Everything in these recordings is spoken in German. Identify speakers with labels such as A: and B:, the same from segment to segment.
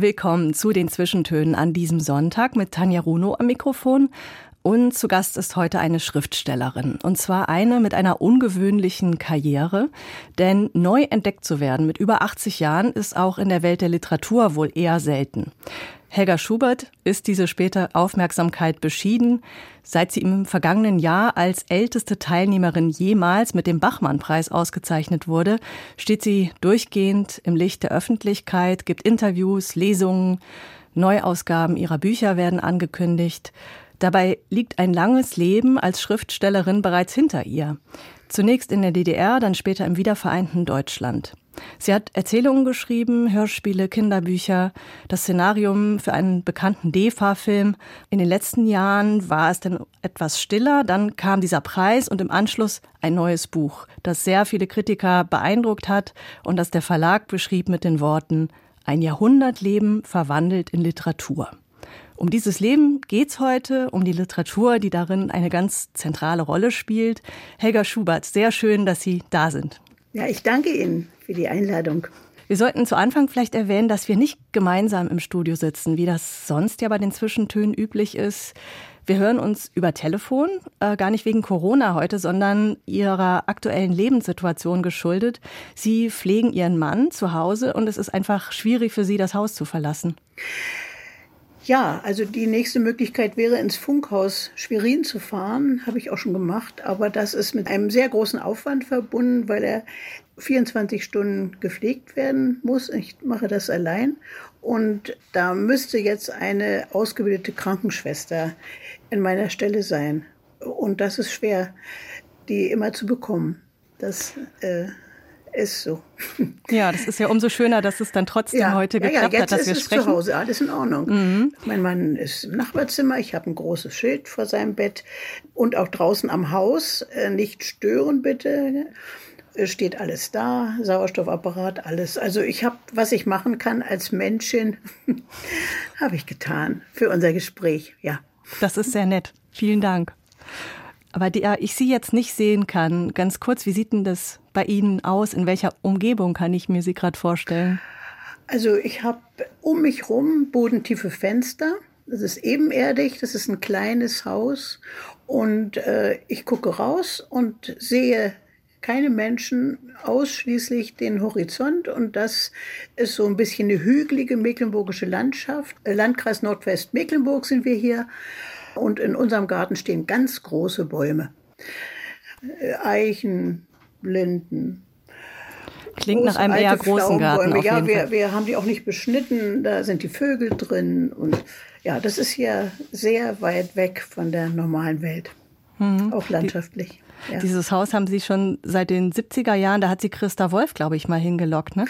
A: Willkommen zu den Zwischentönen an diesem Sonntag mit Tanja Runo am Mikrofon. Und zu Gast ist heute eine Schriftstellerin. Und zwar eine mit einer ungewöhnlichen Karriere. Denn neu entdeckt zu werden mit über 80 Jahren ist auch in der Welt der Literatur wohl eher selten. Helga Schubert ist diese späte Aufmerksamkeit beschieden. Seit sie im vergangenen Jahr als älteste Teilnehmerin jemals mit dem Bachmann-Preis ausgezeichnet wurde, steht sie durchgehend im Licht der Öffentlichkeit, gibt Interviews, Lesungen, Neuausgaben ihrer Bücher werden angekündigt. Dabei liegt ein langes Leben als Schriftstellerin bereits hinter ihr. Zunächst in der DDR, dann später im wiedervereinten Deutschland. Sie hat Erzählungen geschrieben, Hörspiele, Kinderbücher, das Szenarium für einen bekannten DEFA-Film. In den letzten Jahren war es dann etwas stiller, dann kam dieser Preis und im Anschluss ein neues Buch, das sehr viele Kritiker beeindruckt hat und das der Verlag beschrieb mit den Worten Ein Jahrhundertleben verwandelt in Literatur. Um dieses Leben geht's heute, um die Literatur, die darin eine ganz zentrale Rolle spielt. Helga Schubert, sehr schön, dass Sie da sind.
B: Ja, ich danke Ihnen für die Einladung.
A: Wir sollten zu Anfang vielleicht erwähnen, dass wir nicht gemeinsam im Studio sitzen, wie das sonst ja bei den Zwischentönen üblich ist. Wir hören uns über Telefon, äh, gar nicht wegen Corona heute, sondern ihrer aktuellen Lebenssituation geschuldet. Sie pflegen ihren Mann zu Hause und es ist einfach schwierig für sie, das Haus zu verlassen.
B: Ja, also die nächste Möglichkeit wäre, ins Funkhaus Schwerin zu fahren. Habe ich auch schon gemacht. Aber das ist mit einem sehr großen Aufwand verbunden, weil er 24 Stunden gepflegt werden muss. Ich mache das allein. Und da müsste jetzt eine ausgebildete Krankenschwester in meiner Stelle sein. Und das ist schwer, die immer zu bekommen. Das äh, ist so.
A: Ja, das ist ja umso schöner, dass es dann trotzdem ja, heute geklappt
B: ja,
A: hat, dass
B: wir
A: sprechen.
B: Jetzt ist zu Hause alles in Ordnung. Mhm. Mein Mann ist im Nachbarzimmer, ich habe ein großes Schild vor seinem Bett und auch draußen am Haus, äh, nicht stören bitte. Steht alles da, Sauerstoffapparat, alles. Also ich habe, was ich machen kann als Menschin, habe ich getan für unser Gespräch, ja.
A: Das ist sehr nett. Vielen Dank. Aber der ich Sie jetzt nicht sehen kann, ganz kurz, wie sieht denn das bei Ihnen aus? In welcher Umgebung kann ich mir Sie gerade vorstellen?
B: Also ich habe um mich rum bodentiefe Fenster. Das ist ebenerdig, das ist ein kleines Haus. Und äh, ich gucke raus und sehe keine Menschen, ausschließlich den Horizont. Und das ist so ein bisschen eine hügelige mecklenburgische Landschaft. Äh, Landkreis Nordwest-Mecklenburg sind wir hier. Und in unserem Garten stehen ganz große Bäume. Äh, Eichen, Linden.
A: Klingt nach einem eher großen Garten.
B: Ja, wir, wir haben die auch nicht beschnitten. Da sind die Vögel drin. Und ja, das ist hier sehr weit weg von der normalen Welt. Mhm. Auch landschaftlich.
A: Die, ja. Dieses Haus haben Sie schon seit den 70er Jahren, da hat Sie Christa Wolf, glaube ich, mal hingelockt, ne?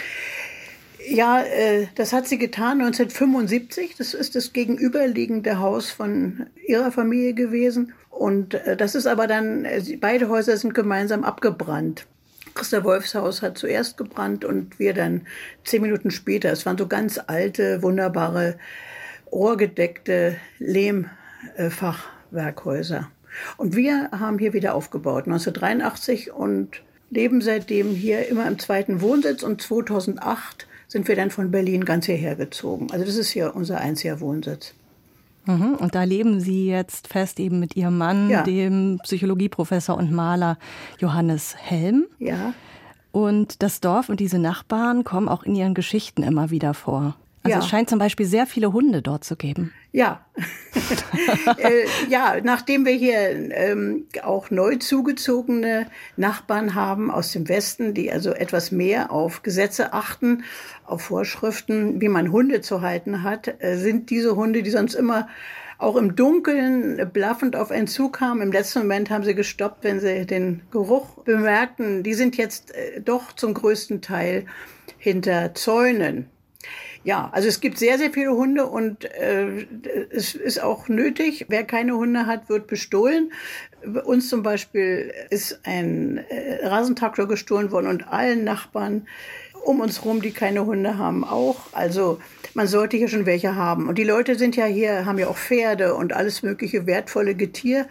B: Ja, äh, das hat sie getan 1975. Das ist das gegenüberliegende Haus von ihrer Familie gewesen. Und äh, das ist aber dann, äh, beide Häuser sind gemeinsam abgebrannt. Christa Wolfs Haus hat zuerst gebrannt und wir dann zehn Minuten später. Es waren so ganz alte, wunderbare, rohrgedeckte Lehmfachwerkhäuser. Und wir haben hier wieder aufgebaut, 1983 und leben seitdem hier immer im zweiten Wohnsitz und 2008 sind wir dann von Berlin ganz hierher gezogen. Also das ist hier unser einziger Wohnsitz.
A: Mhm. Und da leben Sie jetzt fest eben mit Ihrem Mann, ja. dem Psychologieprofessor und Maler Johannes Helm.
B: Ja.
A: Und das Dorf und diese Nachbarn kommen auch in Ihren Geschichten immer wieder vor. Also ja. es scheint zum Beispiel sehr viele Hunde dort zu geben.
B: Ja, äh, ja, nachdem wir hier ähm, auch neu zugezogene Nachbarn haben aus dem Westen, die also etwas mehr auf Gesetze achten, auf Vorschriften, wie man Hunde zu halten hat, äh, sind diese Hunde, die sonst immer auch im Dunkeln blaffend auf einen Zug kamen. Im letzten Moment haben sie gestoppt, wenn sie den Geruch bemerkten. Die sind jetzt äh, doch zum größten Teil hinter Zäunen. Ja, also es gibt sehr, sehr viele Hunde und äh, es ist auch nötig. Wer keine Hunde hat, wird bestohlen. Bei uns zum Beispiel ist ein äh, Rasentraktor gestohlen worden und allen Nachbarn um uns rum, die keine Hunde haben, auch. Also man sollte hier schon welche haben. Und die Leute sind ja hier, haben ja auch Pferde und alles mögliche wertvolle Getier.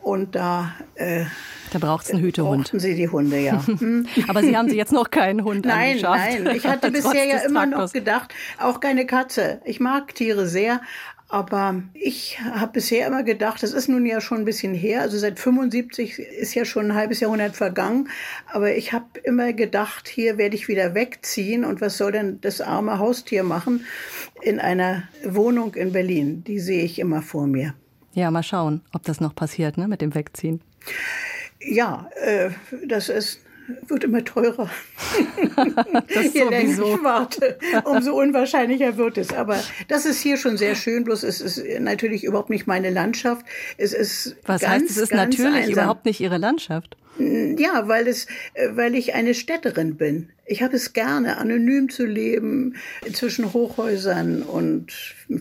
B: Und da
A: äh, da braucht es einen Hütehund.
B: Brauchten Sie die Hunde, ja.
A: Hm. Aber Sie haben Sie jetzt noch keinen Hund
B: Nein, nein. Ich hatte bisher ja immer noch gedacht, auch keine Katze. Ich mag Tiere sehr, aber ich habe bisher immer gedacht, das ist nun ja schon ein bisschen her, also seit 75 ist ja schon ein halbes Jahrhundert vergangen, aber ich habe immer gedacht, hier werde ich wieder wegziehen und was soll denn das arme Haustier machen in einer Wohnung in Berlin? Die sehe ich immer vor mir.
A: Ja, mal schauen, ob das noch passiert, ne, mit dem Wegziehen.
B: Ja, äh, das ist wird immer teurer.
A: das Je länger ich
B: warte, umso unwahrscheinlicher wird es. Aber das ist hier schon sehr schön, bloß es ist natürlich überhaupt nicht meine Landschaft. Es ist
A: Was
B: ganz,
A: heißt, es ist natürlich
B: einsam.
A: überhaupt nicht Ihre Landschaft?
B: Ja, weil es, äh, weil ich eine Städterin bin. Ich habe es gerne, anonym zu leben, zwischen Hochhäusern und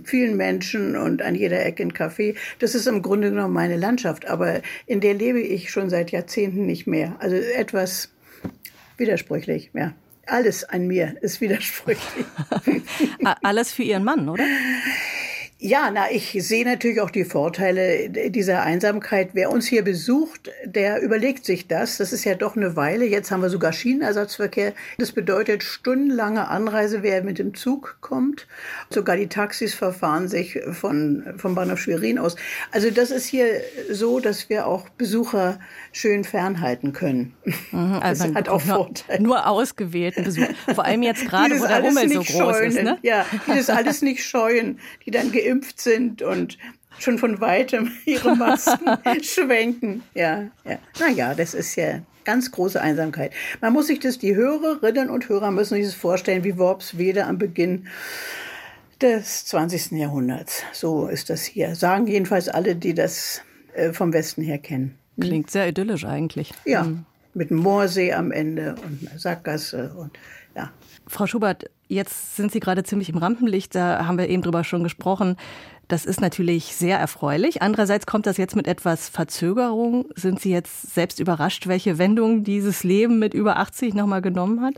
B: vielen Menschen und an jeder Ecke ein Café. Das ist im Grunde genommen meine Landschaft, aber in der lebe ich schon seit Jahrzehnten nicht mehr. Also etwas widersprüchlich, ja. Alles an mir ist widersprüchlich.
A: Alles für Ihren Mann, oder?
B: Ja, na, ich sehe natürlich auch die Vorteile dieser Einsamkeit. Wer uns hier besucht, der überlegt sich das. Das ist ja doch eine Weile. Jetzt haben wir sogar Schienenersatzverkehr. Das bedeutet stundenlange Anreise, wer mit dem Zug kommt. Sogar die Taxis verfahren sich von, vom Bahnhof Schwerin aus. Also das ist hier so, dass wir auch Besucher schön fernhalten können.
A: Mhm, also das hat auch Vorteile. Nur ausgewählten Besucher. Vor allem jetzt gerade, wo der Rummel so groß
B: scheuen.
A: ist. Ne?
B: Ja, die das alles nicht scheuen, die dann geimpft geimpft sind und schon von weitem ihre Masken schwenken. Ja, ja. Naja, das ist ja ganz große Einsamkeit. Man muss sich das, die Hörerinnen und Hörer müssen sich das vorstellen, wie Worpswede am Beginn des 20. Jahrhunderts. So ist das hier. Sagen jedenfalls alle, die das äh, vom Westen her kennen.
A: Hm? Klingt sehr idyllisch eigentlich.
B: Ja, mhm. mit einem Moorsee am Ende und einer Sackgasse und ja.
A: Frau Schubert, jetzt sind Sie gerade ziemlich im Rampenlicht, da haben wir eben drüber schon gesprochen. Das ist natürlich sehr erfreulich. Andererseits kommt das jetzt mit etwas Verzögerung. Sind Sie jetzt selbst überrascht, welche Wendung dieses Leben mit über 80 nochmal genommen hat?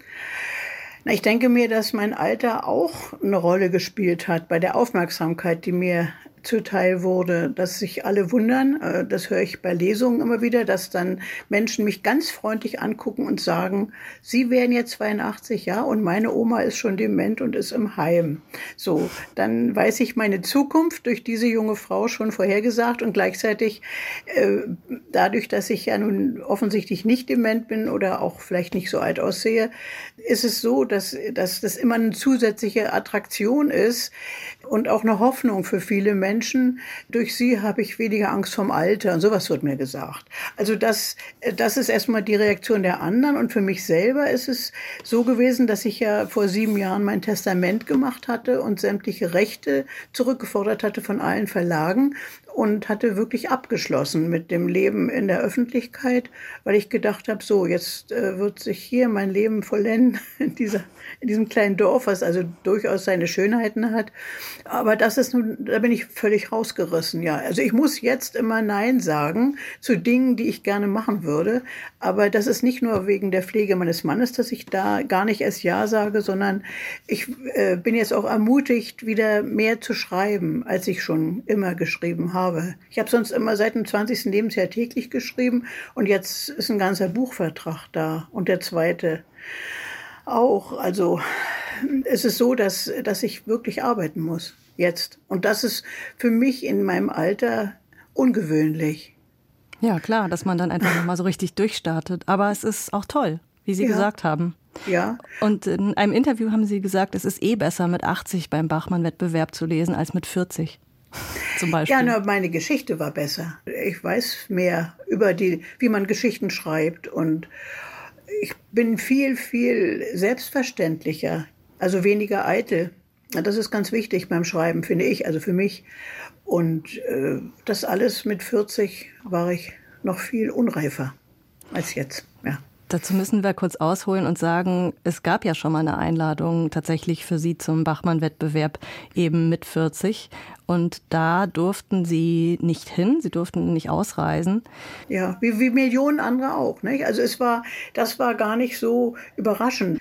B: Na, ich denke mir, dass mein Alter auch eine Rolle gespielt hat bei der Aufmerksamkeit, die mir zuteil wurde, dass sich alle wundern. Äh, das höre ich bei Lesungen immer wieder, dass dann Menschen mich ganz freundlich angucken und sagen, Sie wären jetzt 82, ja, und meine Oma ist schon dement und ist im Heim. So, dann weiß ich meine Zukunft durch diese junge Frau schon vorhergesagt und gleichzeitig äh, dadurch, dass ich ja nun offensichtlich nicht dement bin oder auch vielleicht nicht so alt aussehe, ist es so, dass, dass das immer eine zusätzliche Attraktion ist und auch eine Hoffnung für viele Menschen, durch sie habe ich weniger Angst vom Alter und sowas wird mir gesagt. Also das, das ist erstmal die Reaktion der anderen und für mich selber ist es so gewesen, dass ich ja vor sieben Jahren mein Testament gemacht hatte und sämtliche Rechte zurückgefordert hatte von allen Verlagen und hatte wirklich abgeschlossen mit dem Leben in der Öffentlichkeit, weil ich gedacht habe, so, jetzt äh, wird sich hier mein Leben vollenden in, dieser, in diesem kleinen Dorf, was also durchaus seine Schönheiten hat. Aber das ist nun, da bin ich völlig rausgerissen, ja. Also ich muss jetzt immer Nein sagen zu Dingen, die ich gerne machen würde. Aber das ist nicht nur wegen der Pflege meines Mannes, dass ich da gar nicht erst Ja sage, sondern ich äh, bin jetzt auch ermutigt, wieder mehr zu schreiben, als ich schon immer geschrieben habe. Ich habe sonst immer seit dem 20. Lebensjahr täglich geschrieben und jetzt ist ein ganzer Buchvertrag da und der zweite auch. Also es ist so, dass, dass ich wirklich arbeiten muss jetzt. Und das ist für mich in meinem Alter ungewöhnlich.
A: Ja, klar, dass man dann einfach nochmal so richtig durchstartet. Aber es ist auch toll, wie Sie ja. gesagt haben.
B: Ja.
A: Und in einem Interview haben Sie gesagt, es ist eh besser, mit 80 beim Bachmann-Wettbewerb zu lesen als mit 40
B: zum Beispiel? Ja, nur meine Geschichte war besser. Ich weiß mehr über die, wie man Geschichten schreibt und ich bin viel, viel selbstverständlicher, also weniger eitel. Das ist ganz wichtig beim Schreiben, finde ich, also für mich. Und äh, das alles mit 40 war ich noch viel unreifer als jetzt, ja.
A: Dazu müssen wir kurz ausholen und sagen, es gab ja schon mal eine Einladung tatsächlich für Sie zum Bachmann-Wettbewerb eben mit 40. Und da durften Sie nicht hin, Sie durften nicht ausreisen.
B: Ja, wie, wie Millionen andere auch. Nicht? Also es war, das war gar nicht so überraschend.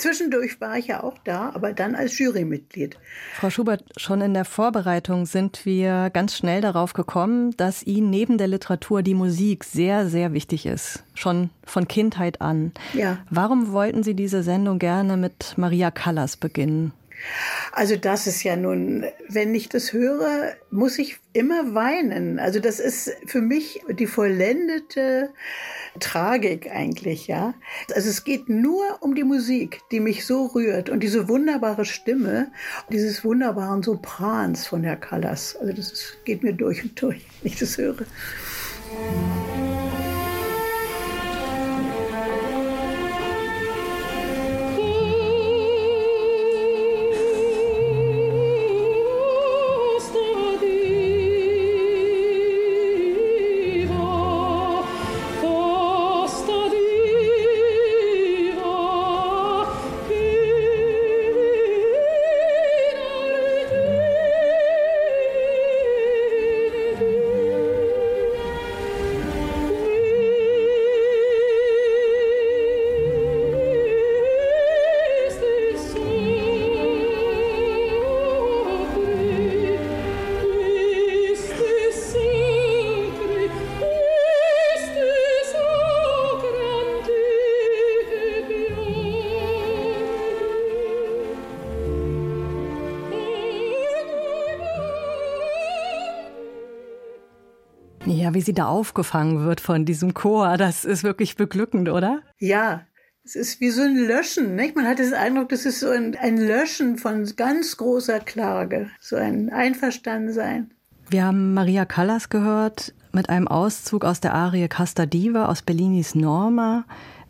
B: Zwischendurch war ich ja auch da, aber dann als Jurymitglied.
A: Frau Schubert, schon in der Vorbereitung sind wir ganz schnell darauf gekommen, dass Ihnen neben der Literatur die Musik sehr, sehr wichtig ist. Schon von Kindheit an.
B: Ja.
A: Warum wollten Sie diese Sendung gerne mit Maria Callas beginnen?
B: Also das ist ja nun, wenn ich das höre, muss ich immer weinen. Also das ist für mich die vollendete Tragik eigentlich, ja. Also es geht nur um die Musik, die mich so rührt und diese wunderbare Stimme, dieses wunderbaren Soprans von Herr Callas. Also das ist, geht mir durch und durch, wenn ich das höre.
A: Sie da aufgefangen wird von diesem Chor, das ist wirklich beglückend, oder?
B: Ja, es ist wie so ein Löschen. Nicht? Man hat den Eindruck, das ist so ein, ein Löschen von ganz großer Klage, so ein Einverstandensein.
A: Wir haben Maria Callas gehört mit einem Auszug aus der Arie Casta Diva aus Bellinis Norma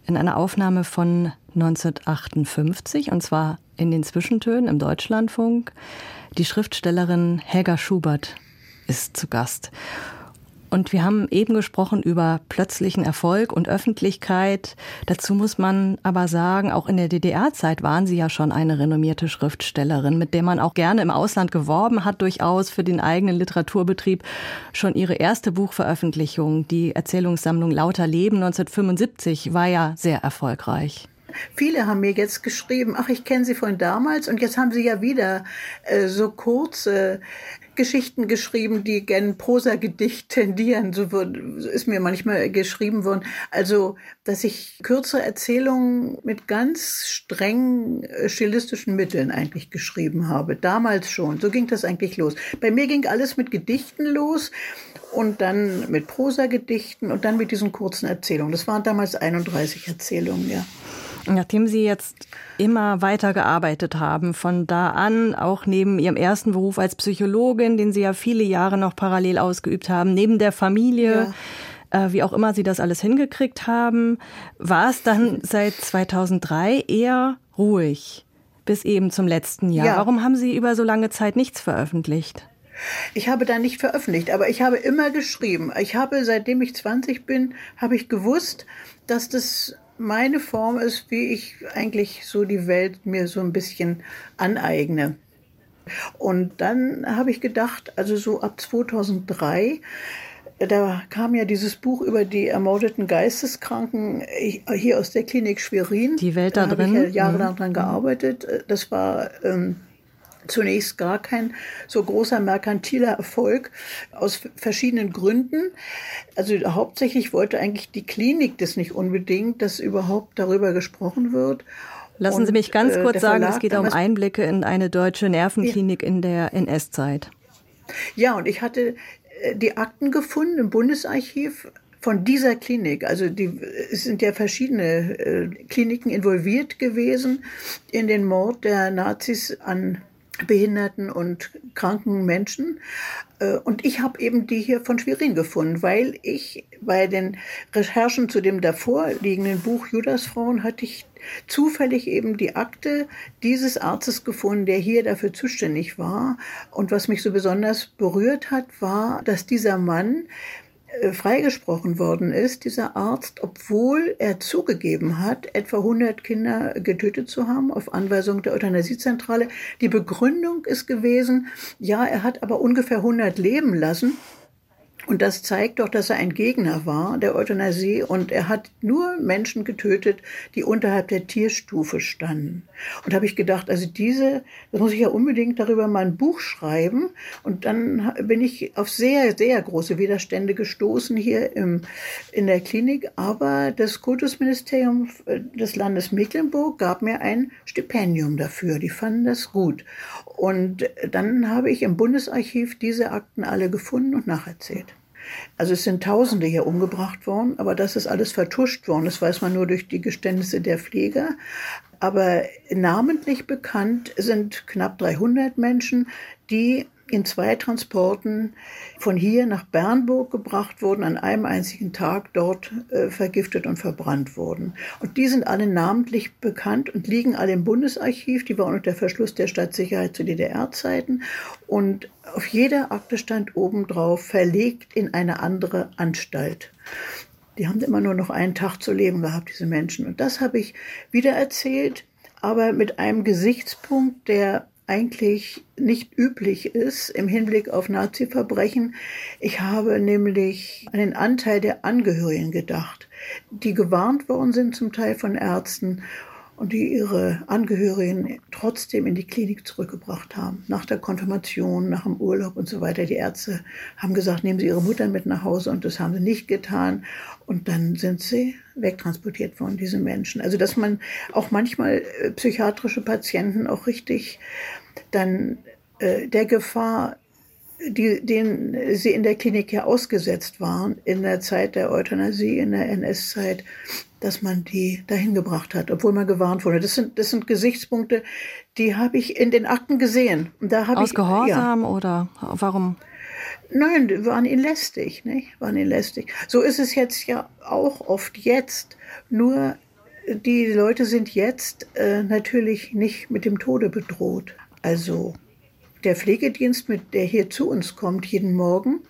A: in einer Aufnahme von 1958 und zwar in den Zwischentönen im Deutschlandfunk. Die Schriftstellerin Helga Schubert ist zu Gast. Und wir haben eben gesprochen über plötzlichen Erfolg und Öffentlichkeit. Dazu muss man aber sagen, auch in der DDR-Zeit waren Sie ja schon eine renommierte Schriftstellerin, mit der man auch gerne im Ausland geworben hat, durchaus für den eigenen Literaturbetrieb. Schon Ihre erste Buchveröffentlichung, die Erzählungssammlung Lauter Leben 1975, war ja sehr erfolgreich.
B: Viele haben mir jetzt geschrieben, ach, ich kenne Sie von damals und jetzt haben Sie ja wieder äh, so kurze Geschichten geschrieben, die gern Prosagedicht tendieren. So wird, ist mir manchmal geschrieben worden. Also, dass ich kürzere Erzählungen mit ganz strengen äh, stilistischen Mitteln eigentlich geschrieben habe. Damals schon. So ging das eigentlich los. Bei mir ging alles mit Gedichten los und dann mit Prosagedichten und dann mit diesen kurzen Erzählungen. Das waren damals 31 Erzählungen, ja.
A: Nachdem Sie jetzt immer weiter gearbeitet haben, von da an, auch neben Ihrem ersten Beruf als Psychologin, den Sie ja viele Jahre noch parallel ausgeübt haben, neben der Familie, ja. äh, wie auch immer Sie das alles hingekriegt haben, war es dann seit 2003 eher ruhig bis eben zum letzten Jahr. Ja. Warum haben Sie über so lange Zeit nichts veröffentlicht?
B: Ich habe da nicht veröffentlicht, aber ich habe immer geschrieben. Ich habe, seitdem ich 20 bin, habe ich gewusst, dass das meine Form ist, wie ich eigentlich so die Welt mir so ein bisschen aneigne. Und dann habe ich gedacht, also so ab 2003, da kam ja dieses Buch über die ermordeten Geisteskranken hier aus der Klinik Schwerin.
A: Die Welt da,
B: da
A: drin.
B: habe ich ja jahrelang mhm. dran gearbeitet. Das war ähm, zunächst gar kein so großer merkantiler Erfolg aus verschiedenen Gründen. Also hauptsächlich wollte eigentlich die Klinik das nicht unbedingt, dass überhaupt darüber gesprochen wird.
A: Lassen Sie mich ganz äh, kurz sagen, es geht um Einblicke in eine deutsche Nervenklinik ja. in der NS-Zeit.
B: Ja, und ich hatte äh, die Akten gefunden im Bundesarchiv von dieser Klinik. Also die, es sind ja verschiedene äh, Kliniken involviert gewesen in den Mord der Nazis an behinderten und kranken Menschen. Äh, und ich habe eben die hier von Schwerin gefunden, weil ich bei den Recherchen zu dem davor liegenden Buch Judasfrauen hatte ich zufällig eben die Akte dieses Arztes gefunden, der hier dafür zuständig war. Und was mich so besonders berührt hat, war, dass dieser Mann freigesprochen worden ist, dieser Arzt, obwohl er zugegeben hat, etwa 100 Kinder getötet zu haben auf Anweisung der Euthanasiezentrale. Die Begründung ist gewesen, ja, er hat aber ungefähr 100 leben lassen und das zeigt doch, dass er ein Gegner war der Euthanasie und er hat nur Menschen getötet, die unterhalb der Tierstufe standen. Und habe ich gedacht, also diese, das muss ich ja unbedingt darüber mal ein Buch schreiben. Und dann bin ich auf sehr, sehr große Widerstände gestoßen hier im, in der Klinik. Aber das Kultusministerium des Landes Mecklenburg gab mir ein Stipendium dafür. Die fanden das gut. Und dann habe ich im Bundesarchiv diese Akten alle gefunden und nacherzählt. Also es sind Tausende hier umgebracht worden, aber das ist alles vertuscht worden. Das weiß man nur durch die Geständnisse der Pfleger. Aber namentlich bekannt sind knapp 300 Menschen, die in zwei Transporten von hier nach Bernburg gebracht wurden, an einem einzigen Tag dort äh, vergiftet und verbrannt wurden. Und die sind alle namentlich bekannt und liegen alle im Bundesarchiv. Die waren unter Verschluss der Stadtsicherheit zu DDR-Zeiten. Und auf jeder Akte stand obendrauf verlegt in eine andere Anstalt. Die haben immer nur noch einen Tag zu leben gehabt, diese Menschen. Und das habe ich wieder erzählt, aber mit einem Gesichtspunkt, der eigentlich nicht üblich ist im Hinblick auf Nazi-Verbrechen. Ich habe nämlich an den Anteil der Angehörigen gedacht, die gewarnt worden sind zum Teil von Ärzten und die ihre Angehörigen trotzdem in die Klinik zurückgebracht haben. Nach der Konfirmation, nach dem Urlaub und so weiter. Die Ärzte haben gesagt, nehmen Sie Ihre Mutter mit nach Hause und das haben sie nicht getan. Und dann sind sie wegtransportiert worden, diese Menschen. Also dass man auch manchmal äh, psychiatrische Patienten auch richtig dann äh, der Gefahr die, denen sie in der Klinik ja ausgesetzt waren, in der Zeit der Euthanasie, in der NS-Zeit, dass man die dahin gebracht hat, obwohl man gewarnt wurde. Das sind, das sind Gesichtspunkte, die habe ich in den Akten gesehen.
A: Und da Aus ich, Gehorsam ja. oder warum?
B: Nein, die waren ihnen lästig, nicht? Waren ihnen lästig. So ist es jetzt ja auch oft jetzt. Nur die Leute sind jetzt äh, natürlich nicht mit dem Tode bedroht. Also der Pflegedienst, mit der hier zu uns kommt jeden Morgen,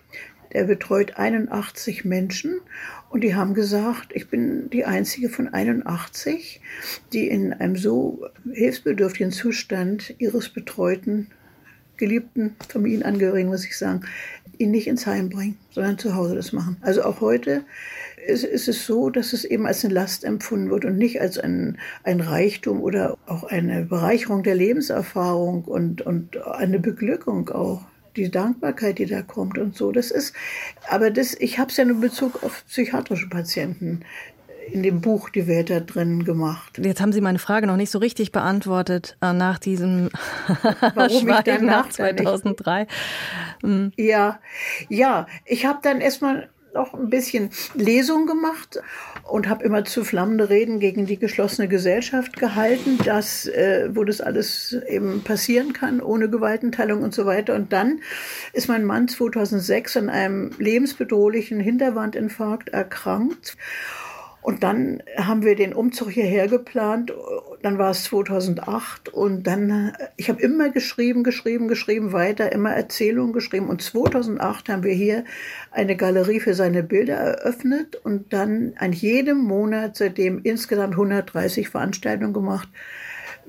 B: der betreut 81 Menschen und die haben gesagt, ich bin die einzige von 81, die in einem so hilfsbedürftigen Zustand ihres betreuten, geliebten Familienangehörigen, muss ich sagen, ihn nicht ins Heim bringen, sondern zu Hause das machen. Also auch heute ist, ist es so, dass es eben als eine Last empfunden wird und nicht als ein, ein Reichtum oder auch eine Bereicherung der Lebenserfahrung und, und eine Beglückung auch die Dankbarkeit, die da kommt und so. Das ist, aber das, ich habe es ja nur in Bezug auf psychiatrische Patienten in dem Buch die Welt da drin gemacht.
A: Jetzt haben Sie meine Frage noch nicht so richtig beantwortet äh, nach diesem
B: Warum ich dann
A: nach 2003.
B: Hm. Ja, ja, ich habe dann erstmal noch ein bisschen Lesung gemacht und habe immer zu flammende Reden gegen die geschlossene Gesellschaft gehalten, dass, äh, wo das alles eben passieren kann, ohne Gewaltenteilung und so weiter. Und dann ist mein Mann 2006 an einem lebensbedrohlichen Hinterwandinfarkt erkrankt. Und dann haben wir den Umzug hierher geplant. Dann war es 2008 und dann, ich habe immer geschrieben, geschrieben, geschrieben, weiter, immer Erzählungen geschrieben. Und 2008 haben wir hier eine Galerie für seine Bilder eröffnet und dann an jedem Monat seitdem insgesamt 130 Veranstaltungen gemacht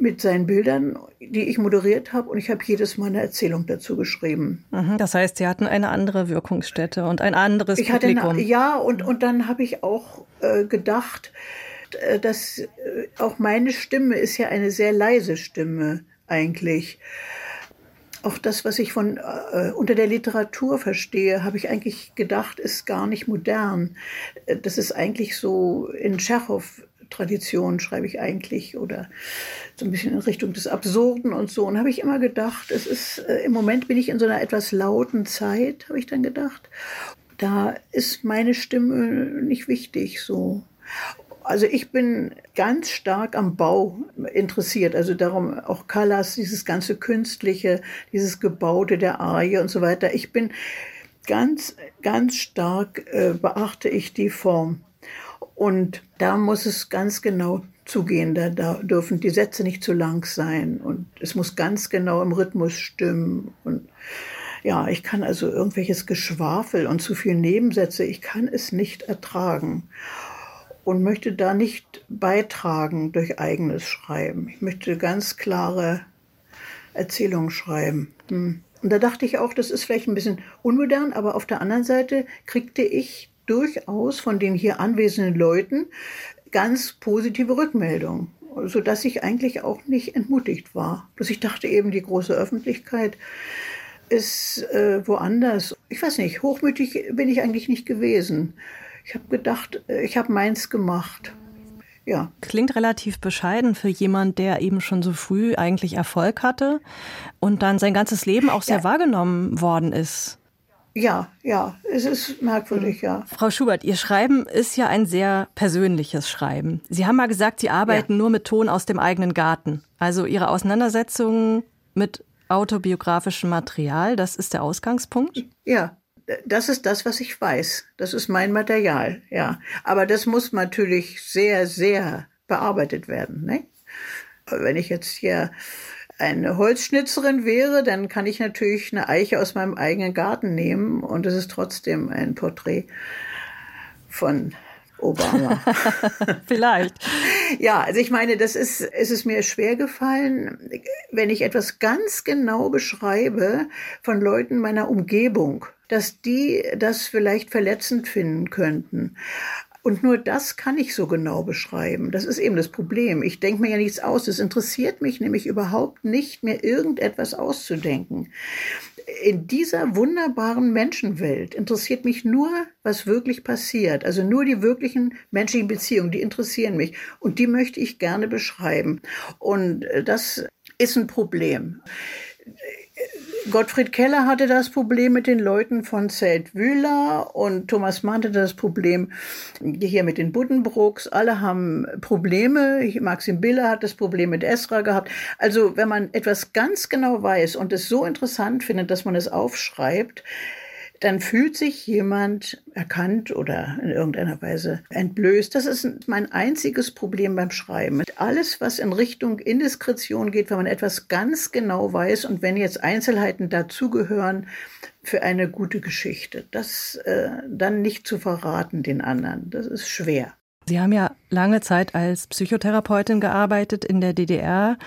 B: mit seinen Bildern, die ich moderiert habe und ich habe jedes Mal eine Erzählung dazu geschrieben.
A: Mhm. Das heißt, Sie hatten eine andere Wirkungsstätte und ein anderes
B: ich
A: Publikum.
B: Hatte eine, ja, und, und dann habe ich auch äh, gedacht, äh, dass äh, auch meine Stimme ist ja eine sehr leise Stimme eigentlich. Auch das, was ich von äh, unter der Literatur verstehe, habe ich eigentlich gedacht, ist gar nicht modern. Äh, das ist eigentlich so in Tschechow Tradition schreibe ich eigentlich oder so ein bisschen in Richtung des Absurden und so. Und habe ich immer gedacht, es ist, äh, im Moment bin ich in so einer etwas lauten Zeit, habe ich dann gedacht. Da ist meine Stimme nicht wichtig so. Also ich bin ganz stark am Bau interessiert, also darum auch Callas, dieses ganze Künstliche, dieses Gebaute der Arie und so weiter. Ich bin ganz, ganz stark, äh, beachte ich die Form. Und da muss es ganz genau zugehen. Da, da, dürfen die Sätze nicht zu lang sein und es muss ganz genau im Rhythmus stimmen. Und Ja, ich kann also irgendwelches Geschwafel und zu viel Nebensätze, ich kann es nicht ertragen und möchte da nicht beitragen durch eigenes Schreiben. Ich möchte ganz klare Erzählungen schreiben. Hm. Und da dachte ich auch, das ist vielleicht ein bisschen unmodern, aber auf der anderen Seite kriegte ich durchaus von den hier anwesenden Leuten ganz positive Rückmeldungen, sodass ich eigentlich auch nicht entmutigt war. Bloß ich dachte eben, die große Öffentlichkeit ist äh, woanders. Ich weiß nicht, hochmütig bin ich eigentlich nicht gewesen. Ich habe gedacht, äh, ich habe meins gemacht. Ja.
A: Klingt relativ bescheiden für jemand, der eben schon so früh eigentlich Erfolg hatte und dann sein ganzes Leben auch sehr ja. wahrgenommen worden ist.
B: Ja, ja, es ist merkwürdig, ja.
A: Frau Schubert, Ihr Schreiben ist ja ein sehr persönliches Schreiben. Sie haben mal gesagt, Sie arbeiten ja. nur mit Ton aus dem eigenen Garten. Also Ihre Auseinandersetzungen mit autobiografischem Material, das ist der Ausgangspunkt?
B: Ja, das ist das, was ich weiß. Das ist mein Material, ja. Aber das muss natürlich sehr, sehr bearbeitet werden. Ne? Wenn ich jetzt hier eine Holzschnitzerin wäre, dann kann ich natürlich eine Eiche aus meinem eigenen Garten nehmen und es ist trotzdem ein Porträt von Obama.
A: Vielleicht.
B: Ja, also ich meine, das ist, es ist mir schwer gefallen, wenn ich etwas ganz genau beschreibe von Leuten meiner Umgebung, dass die das vielleicht verletzend finden könnten. Und nur das kann ich so genau beschreiben. Das ist eben das Problem. Ich denke mir ja nichts aus. Es interessiert mich nämlich überhaupt nicht, mir irgendetwas auszudenken. In dieser wunderbaren Menschenwelt interessiert mich nur, was wirklich passiert. Also nur die wirklichen menschlichen Beziehungen, die interessieren mich. Und die möchte ich gerne beschreiben. Und das ist ein Problem Gottfried Keller hatte das Problem mit den Leuten von Zeltwühler und Thomas Mann hatte das Problem hier mit den Buddenbrooks. Alle haben Probleme. Maxim Biller hat das Problem mit Esra gehabt. Also wenn man etwas ganz genau weiß und es so interessant findet, dass man es aufschreibt, dann fühlt sich jemand erkannt oder in irgendeiner Weise entblößt. Das ist mein einziges Problem beim Schreiben. Alles, was in Richtung Indiskretion geht, wenn man etwas ganz genau weiß und wenn jetzt Einzelheiten dazugehören für eine gute Geschichte, das äh, dann nicht zu verraten den anderen, das ist schwer.
A: Sie haben ja lange Zeit als Psychotherapeutin gearbeitet in der DDR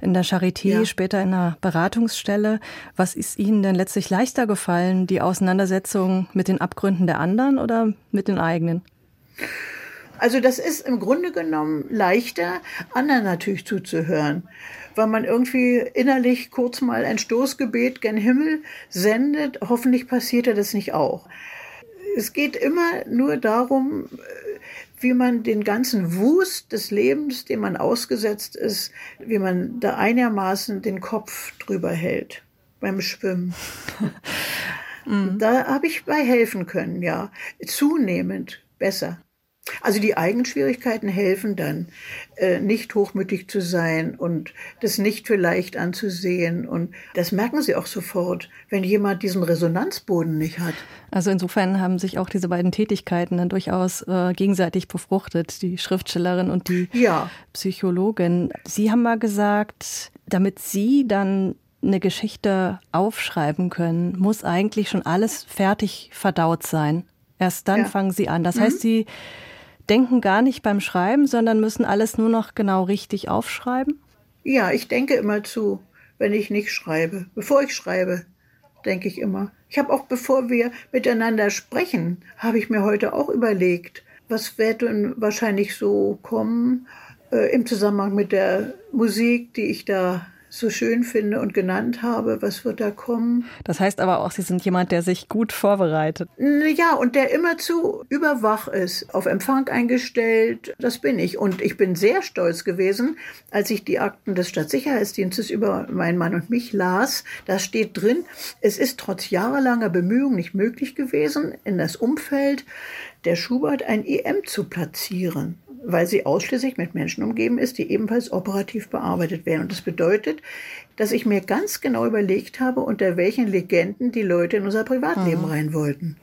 A: in der Charité, ja. später in einer Beratungsstelle. Was ist Ihnen denn letztlich leichter gefallen, die Auseinandersetzung mit den Abgründen der anderen oder mit den eigenen?
B: Also das ist im Grunde genommen leichter, anderen natürlich zuzuhören, weil man irgendwie innerlich kurz mal ein Stoßgebet gen Himmel sendet. Hoffentlich passiert er das nicht auch. Es geht immer nur darum, wie man den ganzen Wust des Lebens, dem man ausgesetzt ist, wie man da einigermaßen den Kopf drüber hält beim Schwimmen. Mhm. Da habe ich bei helfen können, ja. Zunehmend besser. Also die Eigenschwierigkeiten helfen dann, äh, nicht hochmütig zu sein und das nicht für leicht anzusehen. Und das merken sie auch sofort, wenn jemand diesen Resonanzboden nicht hat.
A: Also insofern haben sich auch diese beiden Tätigkeiten dann durchaus äh, gegenseitig befruchtet, die Schriftstellerin und die ja. Psychologin. Sie haben mal gesagt, damit Sie dann eine Geschichte aufschreiben können, muss eigentlich schon alles fertig verdaut sein. Erst dann ja. fangen Sie an. Das mhm. heißt, Sie denken gar nicht beim Schreiben, sondern müssen alles nur noch genau richtig aufschreiben?
B: Ja, ich denke immer zu, wenn ich nicht schreibe. Bevor ich schreibe, denke ich immer. Ich habe auch, bevor wir miteinander sprechen, habe ich mir heute auch überlegt, was wird denn wahrscheinlich so kommen äh, im Zusammenhang mit der Musik, die ich da so schön finde und genannt habe, was wird da kommen.
A: Das heißt aber auch, Sie sind jemand, der sich gut vorbereitet.
B: Ja, und der immerzu überwach ist, auf Empfang eingestellt. Das bin ich. Und ich bin sehr stolz gewesen, als ich die Akten des Stadtsicherheitsdienstes über meinen Mann und mich las. Da steht drin, es ist trotz jahrelanger Bemühungen nicht möglich gewesen, in das Umfeld der Schubert ein EM zu platzieren weil sie ausschließlich mit Menschen umgeben ist, die ebenfalls operativ bearbeitet werden. Und das bedeutet, dass ich mir ganz genau überlegt habe, unter welchen Legenden die Leute in unser Privatleben mhm. rein wollten.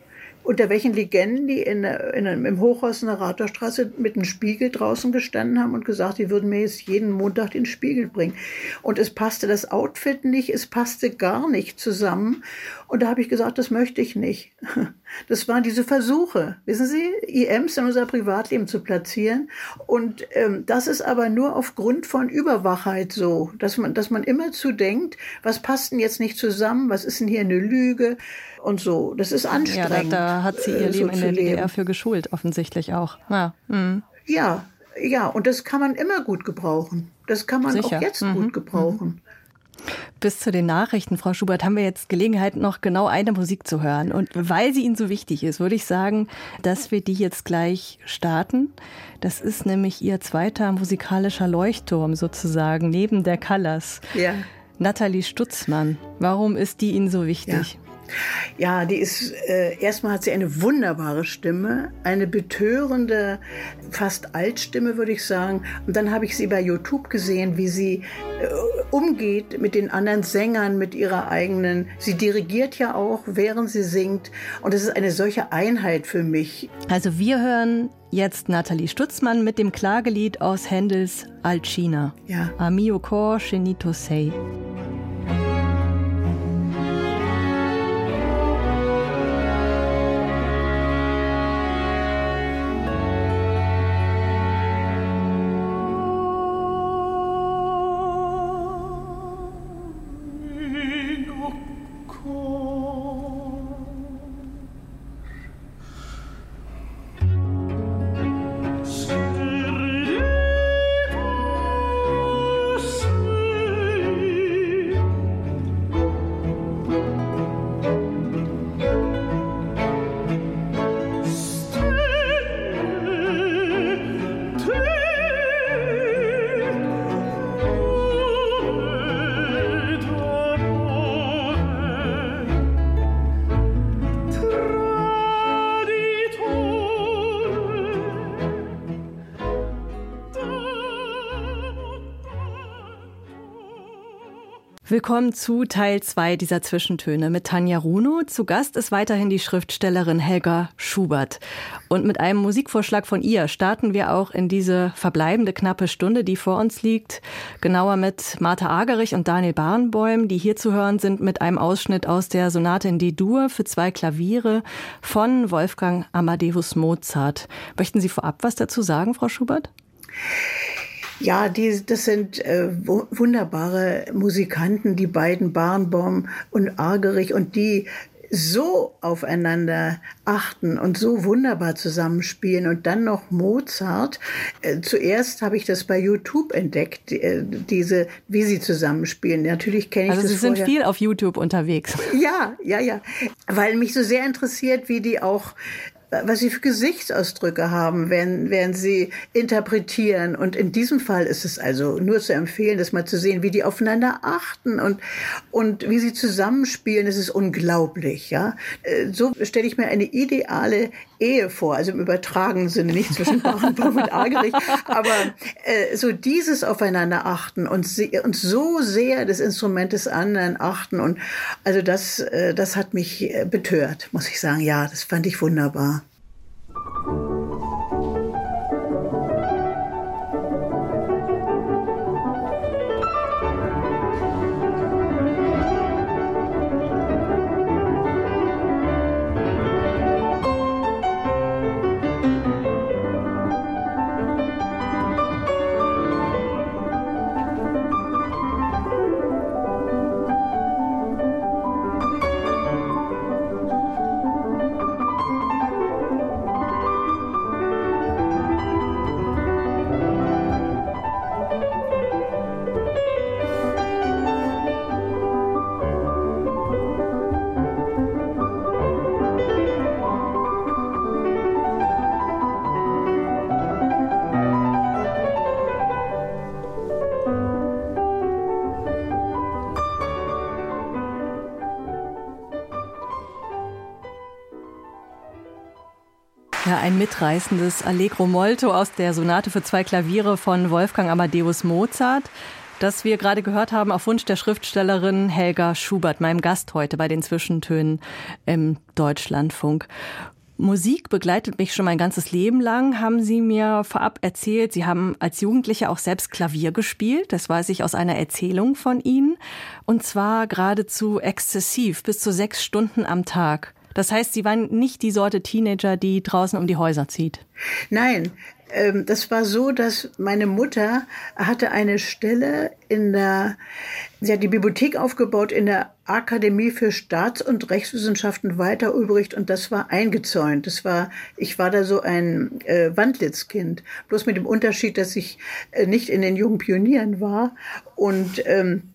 B: Unter welchen Legenden die in, in, im Hochhaus in der Rathausstraße mit einem Spiegel draußen gestanden haben und gesagt, die würden mir jetzt jeden Montag den Spiegel bringen. Und es passte das Outfit nicht, es passte gar nicht zusammen. Und da habe ich gesagt, das möchte ich nicht. Das waren diese Versuche, wissen Sie, IMs in unser Privatleben zu platzieren. Und ähm, das ist aber nur aufgrund von Überwachheit so, dass man, dass man immer zu denkt, was passt denn jetzt nicht zusammen, was ist denn hier eine Lüge und so. Das ist anstrengend.
A: Ja, da, da hat sie ihr äh, Leben so in der DDR für geschult, offensichtlich auch. Ja,
B: mhm. ja, ja, und das kann man immer gut gebrauchen. Das kann man Sicher. auch jetzt mhm. gut gebrauchen. Mhm.
A: Bis zu den Nachrichten, Frau Schubert, haben wir jetzt Gelegenheit, noch genau eine Musik zu hören. Und weil sie Ihnen so wichtig ist, würde ich sagen, dass wir die jetzt gleich starten. Das ist nämlich Ihr zweiter musikalischer Leuchtturm sozusagen, neben der Colors. Ja. Nathalie Stutzmann. Warum ist die Ihnen so wichtig?
B: Ja. Ja, die ist, äh, erstmal hat sie eine wunderbare Stimme, eine betörende, fast Altstimme, würde ich sagen. Und dann habe ich sie bei YouTube gesehen, wie sie äh, umgeht mit den anderen Sängern, mit ihrer eigenen. Sie dirigiert ja auch, während sie singt. Und es ist eine solche Einheit für mich.
A: Also wir hören jetzt Nathalie Stutzmann mit dem Klagelied aus Händels Alcina. Ja. Amio cor scenito sei. Willkommen zu Teil 2 dieser Zwischentöne mit Tanja Runo. Zu Gast ist weiterhin die Schriftstellerin Helga Schubert. Und mit einem Musikvorschlag von ihr starten wir auch in diese verbleibende knappe Stunde, die vor uns liegt. Genauer mit Martha Agerich und Daniel Barnbäum, die hier zu hören sind mit einem Ausschnitt aus der Sonate in D-Dur für zwei Klaviere von Wolfgang Amadeus Mozart. Möchten Sie vorab was dazu sagen, Frau Schubert?
B: Ja, die, das sind äh, wunderbare Musikanten, die beiden Barnbaum und Argerich und die so aufeinander achten und so wunderbar zusammenspielen und dann noch Mozart. Äh, zuerst habe ich das bei YouTube entdeckt, äh, diese, wie sie zusammenspielen. Natürlich kenne ich
A: also
B: das
A: Sie sind viel auf YouTube unterwegs.
B: Ja, ja, ja, weil mich so sehr interessiert, wie die auch was sie für Gesichtsausdrücke haben, wenn, wenn sie interpretieren. Und in diesem Fall ist es also nur zu empfehlen, das mal zu sehen, wie die aufeinander achten und, und wie sie zusammenspielen. Es ist unglaublich, ja. Äh, so stelle ich mir eine ideale Ehe vor, also im übertragenen Sinne, nicht zwischen Bachenbaum und Agerich, aber äh, so dieses aufeinander achten und, und so sehr das Instrument des anderen achten und also das, äh, das hat mich äh, betört, muss ich sagen. Ja, das fand ich wunderbar.
A: Mitreißendes Allegro Molto aus der Sonate für zwei Klaviere von Wolfgang Amadeus Mozart, das wir gerade gehört haben auf Wunsch der Schriftstellerin Helga Schubert, meinem Gast heute bei den Zwischentönen im Deutschlandfunk. Musik begleitet mich schon mein ganzes Leben lang, haben Sie mir vorab erzählt. Sie haben als Jugendliche auch selbst Klavier gespielt. Das weiß ich aus einer Erzählung von Ihnen. Und zwar geradezu exzessiv, bis zu sechs Stunden am Tag. Das heißt, Sie waren nicht die Sorte Teenager, die draußen um die Häuser zieht.
B: Nein, ähm, das war so, dass meine Mutter hatte eine Stelle in der, sie hat die Bibliothek aufgebaut in der Akademie für Staats- und Rechtswissenschaften weiter Ulbricht und das war eingezäunt. Das war, ich war da so ein äh, Wandlitzkind, bloß mit dem Unterschied, dass ich äh, nicht in den jungen Pionieren war und ähm,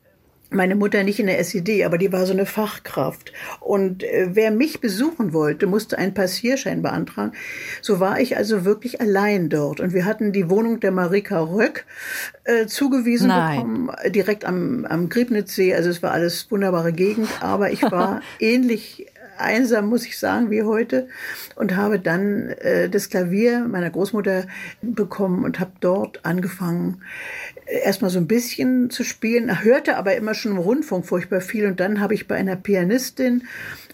B: meine Mutter nicht in der SED, aber die war so eine Fachkraft. Und äh, wer mich besuchen wollte, musste einen Passierschein beantragen. So war ich also wirklich allein dort. Und wir hatten die Wohnung der Marika Röck äh, zugewiesen Nein. bekommen, direkt am, am Griebnitzsee. Also es war alles wunderbare Gegend, aber ich war ähnlich einsam, muss ich sagen, wie heute. Und habe dann äh, das Klavier meiner Großmutter bekommen und habe dort angefangen, erstmal so ein bisschen zu spielen, hörte aber immer schon im Rundfunk furchtbar viel. Und dann habe ich bei einer Pianistin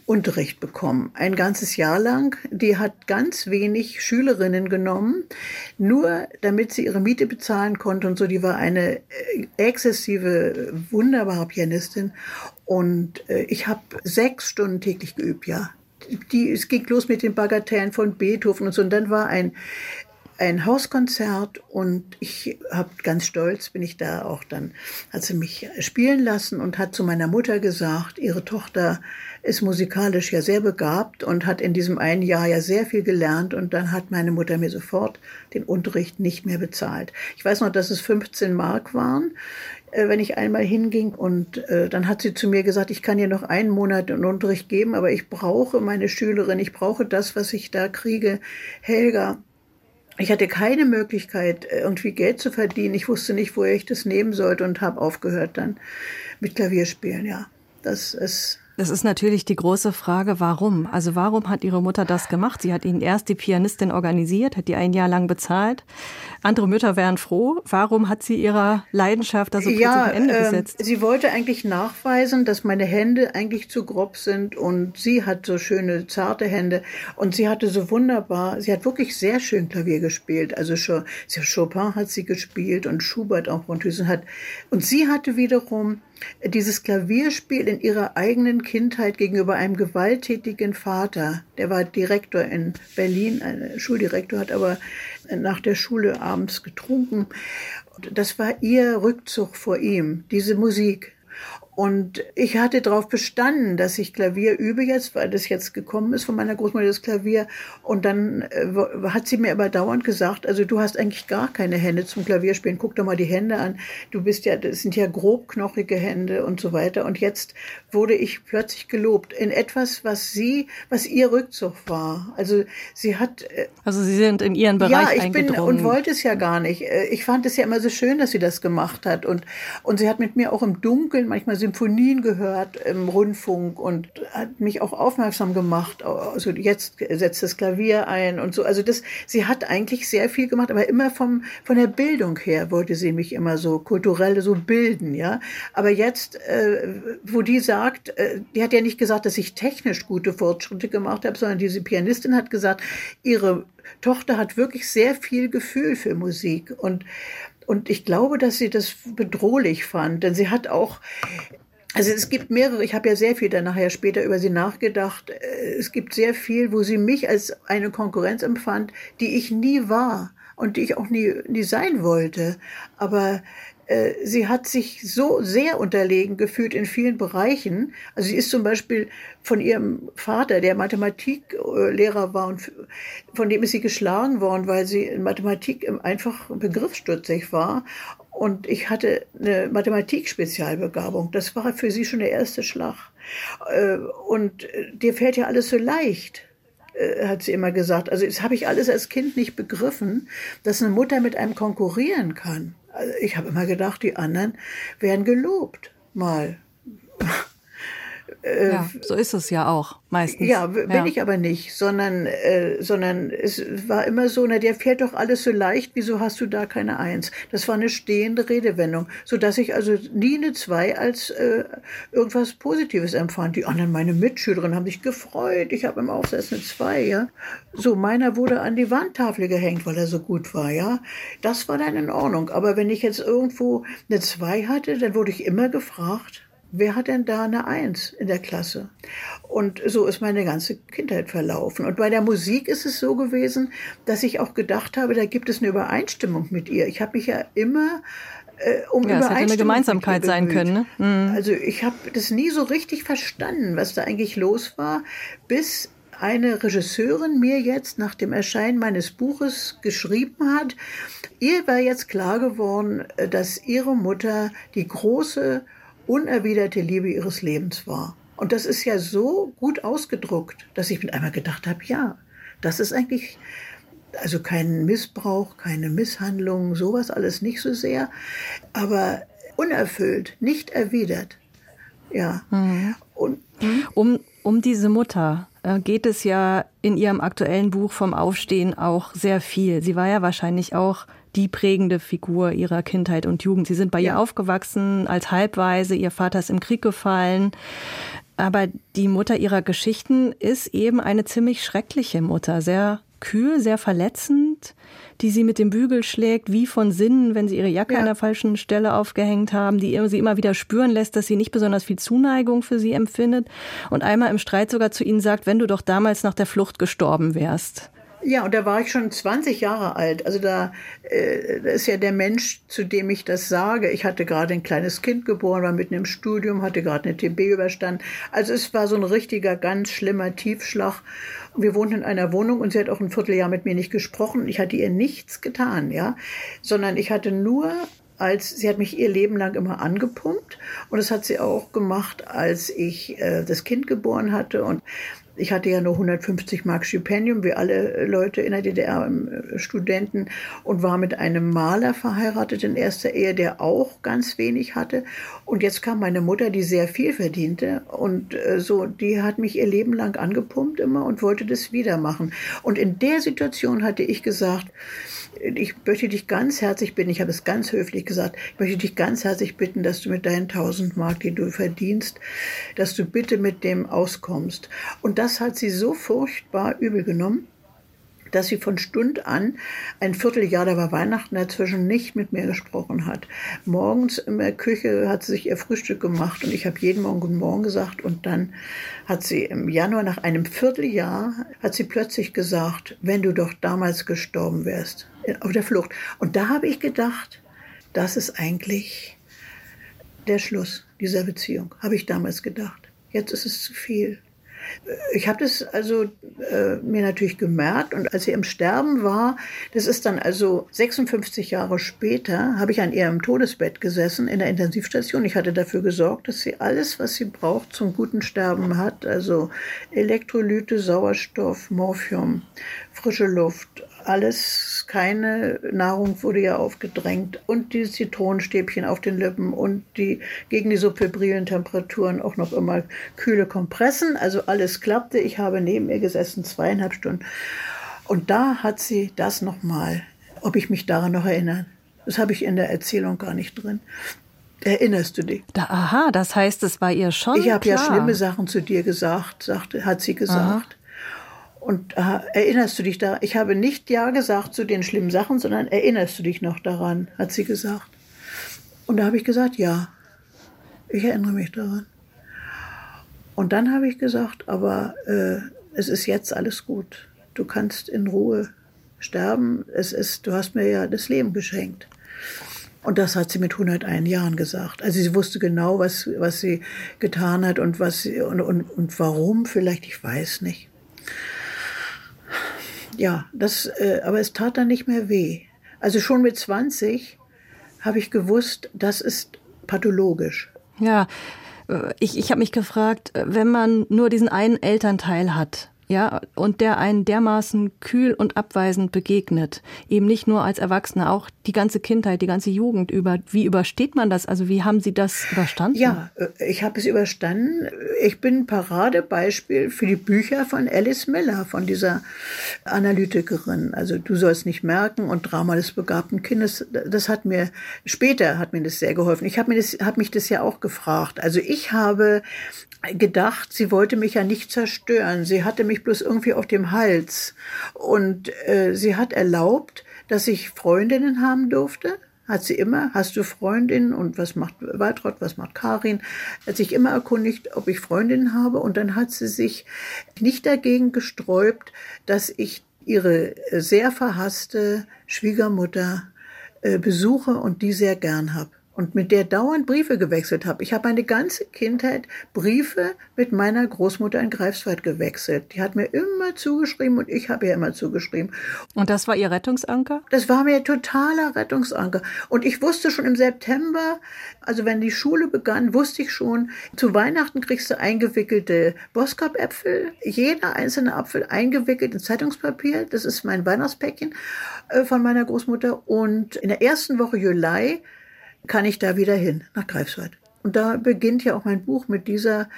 B: Unterricht bekommen, ein ganzes Jahr lang. Die hat ganz wenig Schülerinnen genommen, nur damit sie ihre Miete bezahlen konnte und so. Die war eine äh, exzessive, wunderbare Pianistin. Und äh, ich habe sechs Stunden täglich geübt, ja. Die, es ging los mit den Bagatellen von Beethoven und so. Und dann war ein ein Hauskonzert und ich habe ganz stolz bin ich da auch dann hat sie mich spielen lassen und hat zu meiner Mutter gesagt, ihre Tochter ist musikalisch ja sehr begabt und hat in diesem einen Jahr ja sehr viel gelernt und dann hat meine Mutter mir sofort den Unterricht nicht mehr bezahlt. Ich weiß noch, dass es 15 Mark waren, äh, wenn ich einmal hinging und äh, dann hat sie zu mir gesagt, ich kann ihr noch einen Monat einen Unterricht geben, aber ich brauche meine Schülerin, ich brauche das, was ich da kriege. Helga, ich hatte keine Möglichkeit, äh, irgendwie Geld zu verdienen. Ich wusste nicht, woher ich das nehmen sollte und habe aufgehört dann mit Klavierspielen. Ja, das ist
A: das ist natürlich die große Frage, warum? Also warum hat Ihre Mutter das gemacht? Sie hat Ihnen erst die Pianistin organisiert, hat die ein Jahr lang bezahlt. Andere Mütter wären froh. Warum hat sie ihrer Leidenschaft da so ja, Ende äh, gesetzt?
B: Sie wollte eigentlich nachweisen, dass meine Hände eigentlich zu grob sind und sie hat so schöne, zarte Hände und sie hatte so wunderbar, sie hat wirklich sehr schön Klavier gespielt. Also Chopin hat sie gespielt und Schubert auch und hat. Und sie hatte wiederum dieses Klavierspiel in ihrer eigenen Kindheit gegenüber einem gewalttätigen Vater. Der war Direktor in Berlin, ein Schuldirektor, hat aber nach der Schule abends getrunken. Das war ihr Rückzug vor ihm, diese Musik. Und ich hatte darauf bestanden, dass ich Klavier übe jetzt, weil das jetzt gekommen ist von meiner Großmutter, das Klavier. Und dann äh, hat sie mir aber dauernd gesagt, also du hast eigentlich gar keine Hände zum Klavierspielen. Guck doch mal die Hände an. Du bist ja, das sind ja grobknochige Hände und so weiter. Und jetzt wurde ich plötzlich gelobt in etwas, was sie, was ihr Rückzug war. Also sie hat.
A: Äh, also sie sind in ihren Bereich
B: Ja, ich bin und wollte es ja gar nicht. Äh, ich fand es ja immer so schön, dass sie das gemacht hat. Und, und sie hat mit mir auch im Dunkeln manchmal Symphonien gehört im Rundfunk und hat mich auch aufmerksam gemacht. Also jetzt setzt das Klavier ein und so. Also das, sie hat eigentlich sehr viel gemacht, aber immer vom, von der Bildung her wollte sie mich immer so kulturell so bilden, ja. Aber jetzt, äh, wo die sagt, äh, die hat ja nicht gesagt, dass ich technisch gute Fortschritte gemacht habe, sondern diese Pianistin hat gesagt, ihre Tochter hat wirklich sehr viel Gefühl für Musik und und ich glaube, dass sie das bedrohlich fand, denn sie hat auch also es gibt mehrere, ich habe ja sehr viel dann nachher später über sie nachgedacht. Äh, es gibt sehr viel, wo sie mich als eine Konkurrenz empfand, die ich nie war und die ich auch nie, nie sein wollte. Aber sie hat sich so sehr unterlegen gefühlt in vielen Bereichen. Also sie ist zum Beispiel von ihrem Vater, der Mathematiklehrer war und von dem ist sie geschlagen worden, weil sie in Mathematik einfach begriffsstutzig war. Und ich hatte eine Mathematik-Spezialbegabung. Das war für sie schon der erste Schlag. Äh, und dir fällt ja alles so leicht äh, hat sie immer gesagt. Also das habe ich alles als Kind nicht begriffen, dass eine Mutter mit einem konkurrieren kann. Also ich habe immer gedacht, die anderen werden gelobt. Mal.
A: Äh, ja, so ist es ja auch meistens.
B: Ja, bin ja. ich aber nicht, sondern, äh, sondern es war immer so, na, der fährt doch alles so leicht, wieso hast du da keine Eins? Das war eine stehende Redewendung, so dass ich also nie eine Zwei als äh, irgendwas Positives empfand. Die anderen, meine Mitschülerinnen, haben sich gefreut, ich habe im Aufsatz eine Zwei, ja. So, meiner wurde an die Wandtafel gehängt, weil er so gut war, ja. Das war dann in Ordnung, aber wenn ich jetzt irgendwo eine Zwei hatte, dann wurde ich immer gefragt, wer hat denn da eine Eins in der Klasse? Und so ist meine ganze Kindheit verlaufen. Und bei der Musik ist es so gewesen, dass ich auch gedacht habe, da gibt es eine Übereinstimmung mit ihr. Ich habe mich ja immer
A: äh, um ja, es hätte eine Gemeinsamkeit sein können. Ne?
B: Mhm. Also ich habe das nie so richtig verstanden, was da eigentlich los war, bis eine Regisseurin mir jetzt nach dem Erscheinen meines Buches geschrieben hat, ihr war jetzt klar geworden, äh, dass ihre Mutter die große unerwiderte Liebe ihres Lebens war. Und das ist ja so gut ausgedruckt, dass ich mit einmal gedacht habe, ja, das ist eigentlich also kein Missbrauch, keine Misshandlung, sowas alles nicht so sehr, aber unerfüllt, nicht erwidert. Ja.
A: Mhm. Und, um, um diese Mutter äh, geht es ja in ihrem aktuellen Buch vom Aufstehen auch sehr viel. Sie war ja wahrscheinlich auch die prägende Figur ihrer Kindheit und Jugend. Sie sind bei ja. ihr aufgewachsen als Halbweise, ihr Vater ist im Krieg gefallen. Aber die Mutter ihrer Geschichten ist eben eine ziemlich schreckliche Mutter, sehr kühl, sehr verletzend, die sie mit dem Bügel schlägt, wie von Sinnen, wenn sie ihre Jacke ja. an der falschen Stelle aufgehängt haben, die sie immer wieder spüren lässt, dass sie nicht besonders viel Zuneigung für sie empfindet und einmal im Streit sogar zu ihnen sagt, wenn du doch damals nach der Flucht gestorben wärst.
B: Ja, und da war ich schon 20 Jahre alt. Also da, äh, ist ja der Mensch, zu dem ich das sage. Ich hatte gerade ein kleines Kind geboren, war mitten im Studium, hatte gerade eine TB überstanden. Also es war so ein richtiger, ganz schlimmer Tiefschlag. Wir wohnten in einer Wohnung und sie hat auch ein Vierteljahr mit mir nicht gesprochen. Ich hatte ihr nichts getan, ja, sondern ich hatte nur als sie hat mich ihr Leben lang immer angepumpt und das hat sie auch gemacht, als ich äh, das Kind geboren hatte und ich hatte ja nur 150 Mark Stipendium, wie alle Leute in der DDR, äh, Studenten, und war mit einem Maler verheiratet in erster Ehe, der auch ganz wenig hatte. Und jetzt kam meine Mutter, die sehr viel verdiente, und äh, so, die hat mich ihr Leben lang angepumpt immer und wollte das wieder machen. Und in der Situation hatte ich gesagt, ich möchte dich ganz herzlich bitten, ich habe es ganz höflich gesagt, ich möchte dich ganz herzlich bitten, dass du mit deinen 1000 Mark, die du verdienst, dass du bitte mit dem auskommst. Und das hat sie so furchtbar übel genommen, dass sie von Stund an ein Vierteljahr, da war Weihnachten dazwischen, nicht mit mir gesprochen hat. Morgens in der Küche hat sie sich ihr Frühstück gemacht und ich habe jeden Morgen Guten Morgen gesagt und dann hat sie im Januar nach einem Vierteljahr, hat sie plötzlich gesagt, wenn du doch damals gestorben wärst, auf der Flucht. Und da habe ich gedacht, das ist eigentlich der Schluss dieser Beziehung, habe ich damals gedacht. Jetzt ist es zu viel. Ich habe das also äh, mir natürlich gemerkt und als sie im Sterben war, das ist dann also 56 Jahre später, habe ich an ihrem Todesbett gesessen in der Intensivstation. Ich hatte dafür gesorgt, dass sie alles, was sie braucht zum guten Sterben hat, also Elektrolyte, Sauerstoff, Morphium, frische Luft, alles, keine Nahrung wurde ja aufgedrängt und die Zitronenstäbchen auf den Lippen und die gegen die so febrilen Temperaturen auch noch immer kühle Kompressen. Also alles klappte. Ich habe neben ihr gesessen, zweieinhalb Stunden. Und da hat sie das nochmal, ob ich mich daran noch erinnere. Das habe ich in der Erzählung gar nicht drin. Erinnerst du dich?
A: Da, aha, das heißt, es war ihr schon.
B: Ich habe ja schlimme Sachen zu dir gesagt, sagte, hat sie gesagt. Aha. Und äh, erinnerst du dich da? Ich habe nicht Ja gesagt zu den schlimmen Sachen, sondern erinnerst du dich noch daran, hat sie gesagt. Und da habe ich gesagt, ja, ich erinnere mich daran. Und dann habe ich gesagt, aber äh, es ist jetzt alles gut. Du kannst in Ruhe sterben. Es ist, du hast mir ja das Leben geschenkt. Und das hat sie mit 101 Jahren gesagt. Also sie wusste genau, was, was sie getan hat und was und, und, und warum vielleicht, ich weiß nicht ja, das, äh, aber es tat dann nicht mehr weh. Also schon mit 20 habe ich gewusst, das ist pathologisch.
A: Ja, äh, ich, ich habe mich gefragt, äh, wenn man nur diesen einen Elternteil hat, ja, und der einen dermaßen kühl und abweisend begegnet. Eben nicht nur als Erwachsener, auch die ganze Kindheit, die ganze Jugend über. Wie übersteht man das? Also wie haben Sie das überstanden?
B: Ja, äh, ich habe es überstanden. Ich bin Paradebeispiel für die Bücher von Alice Miller, von dieser Analytikerin. Also du sollst nicht merken und Drama des begabten Kindes. Das hat mir, später hat mir das sehr geholfen. Ich habe mir das, habe mich das ja auch gefragt. Also ich habe gedacht, sie wollte mich ja nicht zerstören. Sie hatte mich bloß irgendwie auf dem Hals. Und äh, sie hat erlaubt, dass ich Freundinnen haben durfte. Hat sie immer, hast du Freundinnen und was macht Waltraud, was macht Karin? Hat sich immer erkundigt, ob ich Freundinnen habe und dann hat sie sich nicht dagegen gesträubt, dass ich ihre sehr verhasste Schwiegermutter äh, besuche und die sehr gern habe und mit der dauernd Briefe gewechselt habe. Ich habe meine ganze Kindheit Briefe mit meiner Großmutter in Greifswald gewechselt. Die hat mir immer zugeschrieben und ich habe ihr immer zugeschrieben.
A: Und das war ihr Rettungsanker?
B: Das war mir totaler Rettungsanker. Und ich wusste schon im September, also wenn die Schule begann, wusste ich schon, zu Weihnachten kriegst du eingewickelte Boskop-Äpfel, jeder einzelne Apfel eingewickelt in Zeitungspapier. Das ist mein Weihnachtspäckchen äh, von meiner Großmutter. Und in der ersten Woche Juli kann ich da wieder hin, nach Greifswald. Und da beginnt ja auch mein Buch mit dieser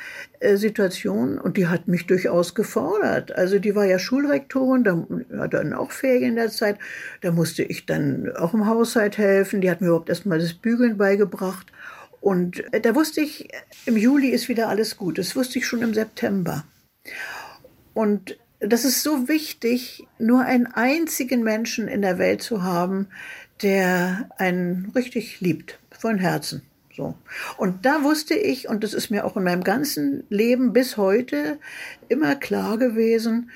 B: äh, Situation und die hat mich durchaus gefordert. Also die war ja Schulrektorin, da hat dann auch Ferien in der Zeit, da musste ich dann auch im Haushalt helfen, die hat mir überhaupt erstmal das Bügeln beigebracht. Und äh, da wusste ich, im Juli ist wieder alles gut. Das wusste ich schon im September. Und das ist so wichtig, nur einen einzigen Menschen in der Welt zu haben, der einen richtig liebt, von Herzen. So. Und da wusste ich, und das ist mir auch in meinem ganzen Leben bis heute immer klar gewesen,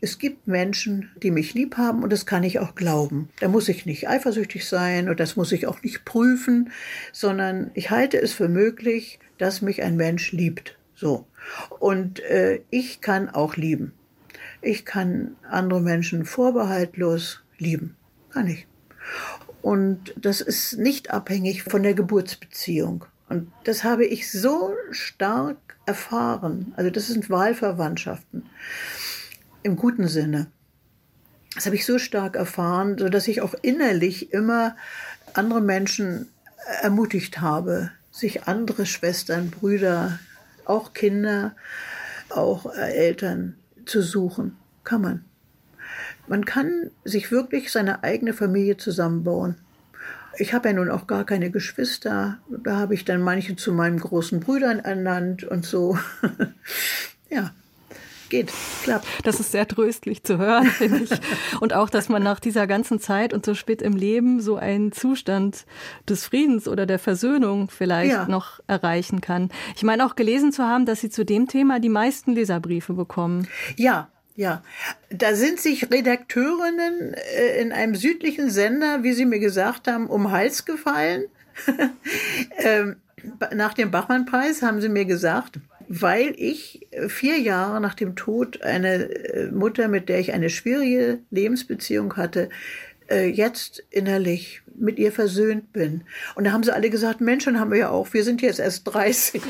B: es gibt Menschen, die mich lieb haben und das kann ich auch glauben. Da muss ich nicht eifersüchtig sein und das muss ich auch nicht prüfen, sondern ich halte es für möglich, dass mich ein Mensch liebt. So. Und äh, ich kann auch lieben. Ich kann andere Menschen vorbehaltlos lieben. Kann ich. Und das ist nicht abhängig von der Geburtsbeziehung. Und das habe ich so stark erfahren. Also das sind Wahlverwandtschaften im guten Sinne. Das habe ich so stark erfahren, sodass ich auch innerlich immer andere Menschen ermutigt habe, sich andere Schwestern, Brüder, auch Kinder, auch Eltern zu suchen. Kann man. Man kann sich wirklich seine eigene Familie zusammenbauen. Ich habe ja nun auch gar keine Geschwister. Da habe ich dann manche zu meinen großen Brüdern ernannt und so. ja, geht, klappt.
A: Das ist sehr tröstlich zu hören, finde ich. Und auch, dass man nach dieser ganzen Zeit und so spät im Leben so einen Zustand des Friedens oder der Versöhnung vielleicht ja. noch erreichen kann. Ich meine auch gelesen zu haben, dass Sie zu dem Thema die meisten Leserbriefe bekommen.
B: Ja, ja, da sind sich Redakteurinnen äh, in einem südlichen Sender, wie Sie mir gesagt haben, um Hals gefallen. ähm, nach dem Bachmann-Preis haben sie mir gesagt, weil ich vier Jahre nach dem Tod eine äh, Mutter, mit der ich eine schwierige Lebensbeziehung hatte, äh, jetzt innerlich mit ihr versöhnt bin. Und da haben sie alle gesagt, Mensch, dann haben wir ja auch, wir sind jetzt erst 30,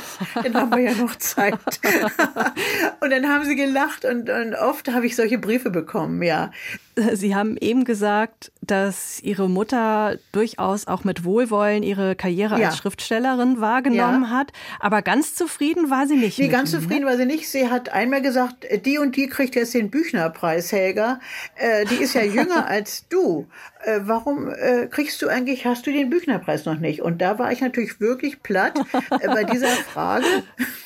B: dann haben wir ja noch Zeit. und dann haben sie gelacht und, und oft habe ich solche Briefe bekommen, ja.
A: Sie haben eben gesagt, dass Ihre Mutter durchaus auch mit Wohlwollen ihre Karriere ja. als Schriftstellerin wahrgenommen ja. hat. Aber ganz zufrieden war sie nicht.
B: Nee, ganz ihm, zufrieden ne? war sie nicht. Sie hat einmal gesagt, die und die kriegt jetzt den Büchnerpreis, Helga. Äh, die ist ja jünger als du. Äh, warum äh, kriegst du eigentlich, hast du den Büchnerpreis noch nicht? Und da war ich natürlich wirklich platt äh, bei dieser Frage.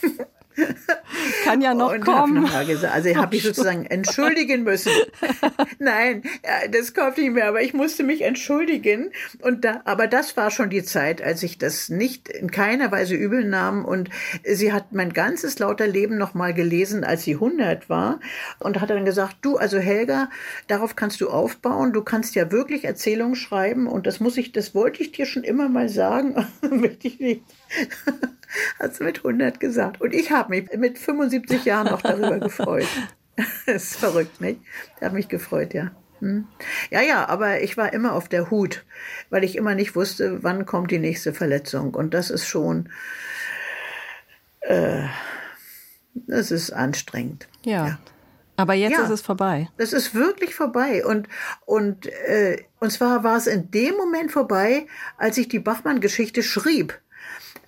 A: Kann ja noch und kommen.
B: Hab gesagt, also habe ich sozusagen entschuldigen müssen. Nein, das kommt nicht mehr, aber ich musste mich entschuldigen. Und da, aber das war schon die Zeit, als ich das nicht in keiner Weise übel nahm. Und sie hat mein ganzes lauter Leben noch mal gelesen, als sie 100 war. Und hat dann gesagt, du, also Helga, darauf kannst du aufbauen. Du kannst ja wirklich Erzählungen schreiben. Und das muss ich, das wollte ich dir schon immer mal sagen. Möchte ich nicht. Hat sie mit 100 gesagt. Und ich habe mich mit 75 Jahren noch darüber gefreut. das ist verrückt, nicht? Ich habe mich gefreut, ja. Hm. Ja, ja, aber ich war immer auf der Hut, weil ich immer nicht wusste, wann kommt die nächste Verletzung. Und das ist schon, äh, das ist anstrengend.
A: ja. ja. Aber jetzt ja, ist es vorbei.
B: Das ist wirklich vorbei. Und, und, äh, und zwar war es in dem Moment vorbei, als ich die Bachmann-Geschichte schrieb.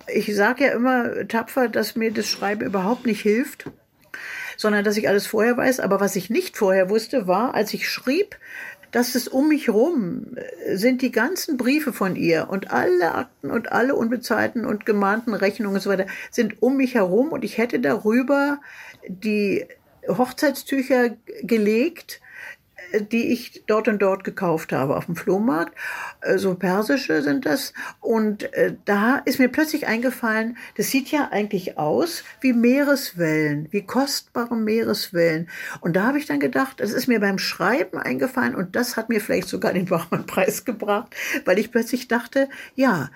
B: Ich sage ja immer tapfer, dass mir das Schreiben überhaupt nicht hilft, sondern dass ich alles vorher weiß. Aber was ich nicht vorher wusste, war, als ich schrieb, dass es um mich rum äh, sind die ganzen Briefe von ihr und alle Akten und alle unbezahlten und gemahnten Rechnungen und so weiter sind um mich herum und ich hätte darüber die Hochzeitstücher gelegt die ich dort und dort gekauft habe auf dem Flohmarkt. Äh, so persische sind das. Und äh, da ist mir plötzlich eingefallen, das sieht ja eigentlich aus wie Meereswellen, wie kostbare Meereswellen. Und da habe ich dann gedacht, das ist mir beim Schreiben eingefallen und das hat mir vielleicht sogar den Bachmann-Preis gebracht, weil ich plötzlich dachte, ja,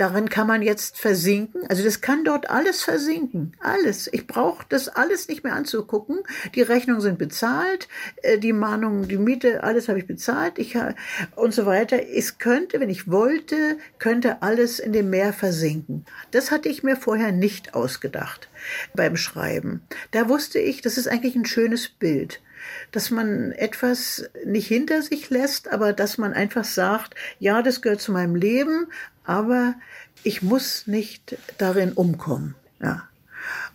B: Darin kann man jetzt versinken. Also das kann dort alles versinken. Alles. Ich brauche das alles nicht mehr anzugucken. Die Rechnungen sind bezahlt, äh, die Mahnungen, die Miete, alles habe ich bezahlt. Ich und so weiter. Es könnte, wenn ich wollte, könnte alles in dem Meer versinken. Das hatte ich mir vorher nicht ausgedacht beim Schreiben. Da wusste ich, das ist eigentlich ein schönes Bild dass man etwas nicht hinter sich lässt, aber dass man einfach sagt, ja, das gehört zu meinem Leben, aber ich muss nicht darin umkommen. Ja.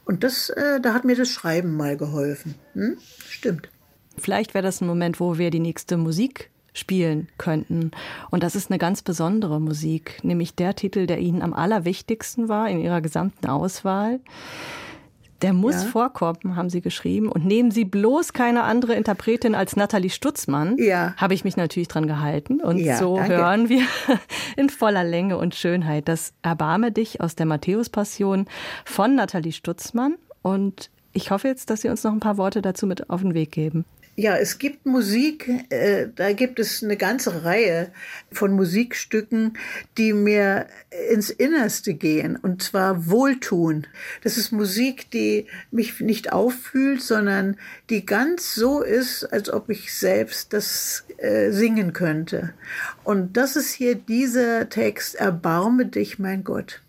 B: Und das, äh, da hat mir das Schreiben mal geholfen. Hm? Stimmt.
A: Vielleicht wäre das ein Moment, wo wir die nächste Musik spielen könnten. Und das ist eine ganz besondere Musik, nämlich der Titel, der Ihnen am allerwichtigsten war in Ihrer gesamten Auswahl. Der muss ja. vorkommen, haben Sie geschrieben. Und nehmen Sie bloß keine andere Interpretin als Nathalie Stutzmann. Ja. Habe ich mich natürlich dran gehalten. Und ja, so danke. hören wir in voller Länge und Schönheit das Erbarme dich aus der Matthäus-Passion von Nathalie Stutzmann. Und ich hoffe jetzt, dass Sie uns noch ein paar Worte dazu mit auf den Weg geben.
B: Ja, es gibt Musik, äh, da gibt es eine ganze Reihe von Musikstücken, die mir ins Innerste gehen und zwar wohltun. Das ist Musik, die mich nicht auffühlt, sondern die ganz so ist, als ob ich selbst das äh, singen könnte. Und das ist hier dieser Text, Erbarme dich, mein Gott.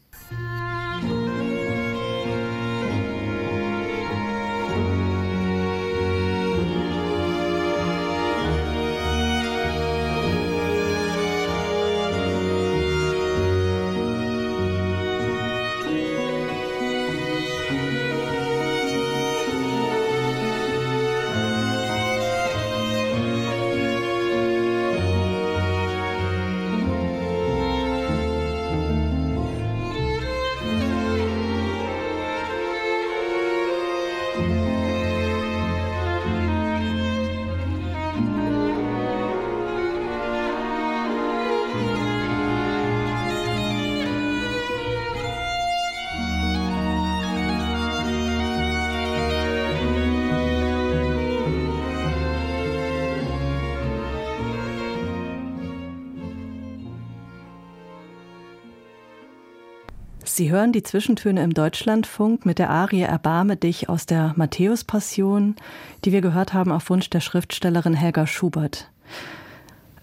A: Sie hören die Zwischentöne im Deutschlandfunk mit der Arie Erbarme dich aus der Matthäus-Passion, die wir gehört haben auf Wunsch der Schriftstellerin Helga Schubert.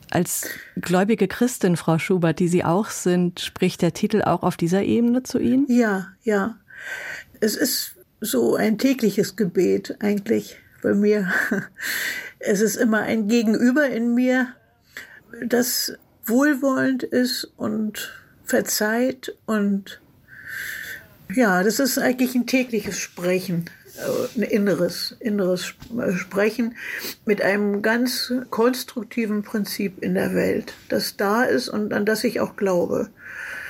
A: Als gläubige Christin, Frau Schubert, die Sie auch sind, spricht der Titel auch auf dieser Ebene zu Ihnen?
B: Ja, ja. Es ist so ein tägliches Gebet eigentlich bei mir. Es ist immer ein Gegenüber in mir, das wohlwollend ist und verzeiht und ja, das ist eigentlich ein tägliches Sprechen, äh, ein inneres, inneres äh, Sprechen mit einem ganz konstruktiven Prinzip in der Welt, das da ist und an das ich auch glaube.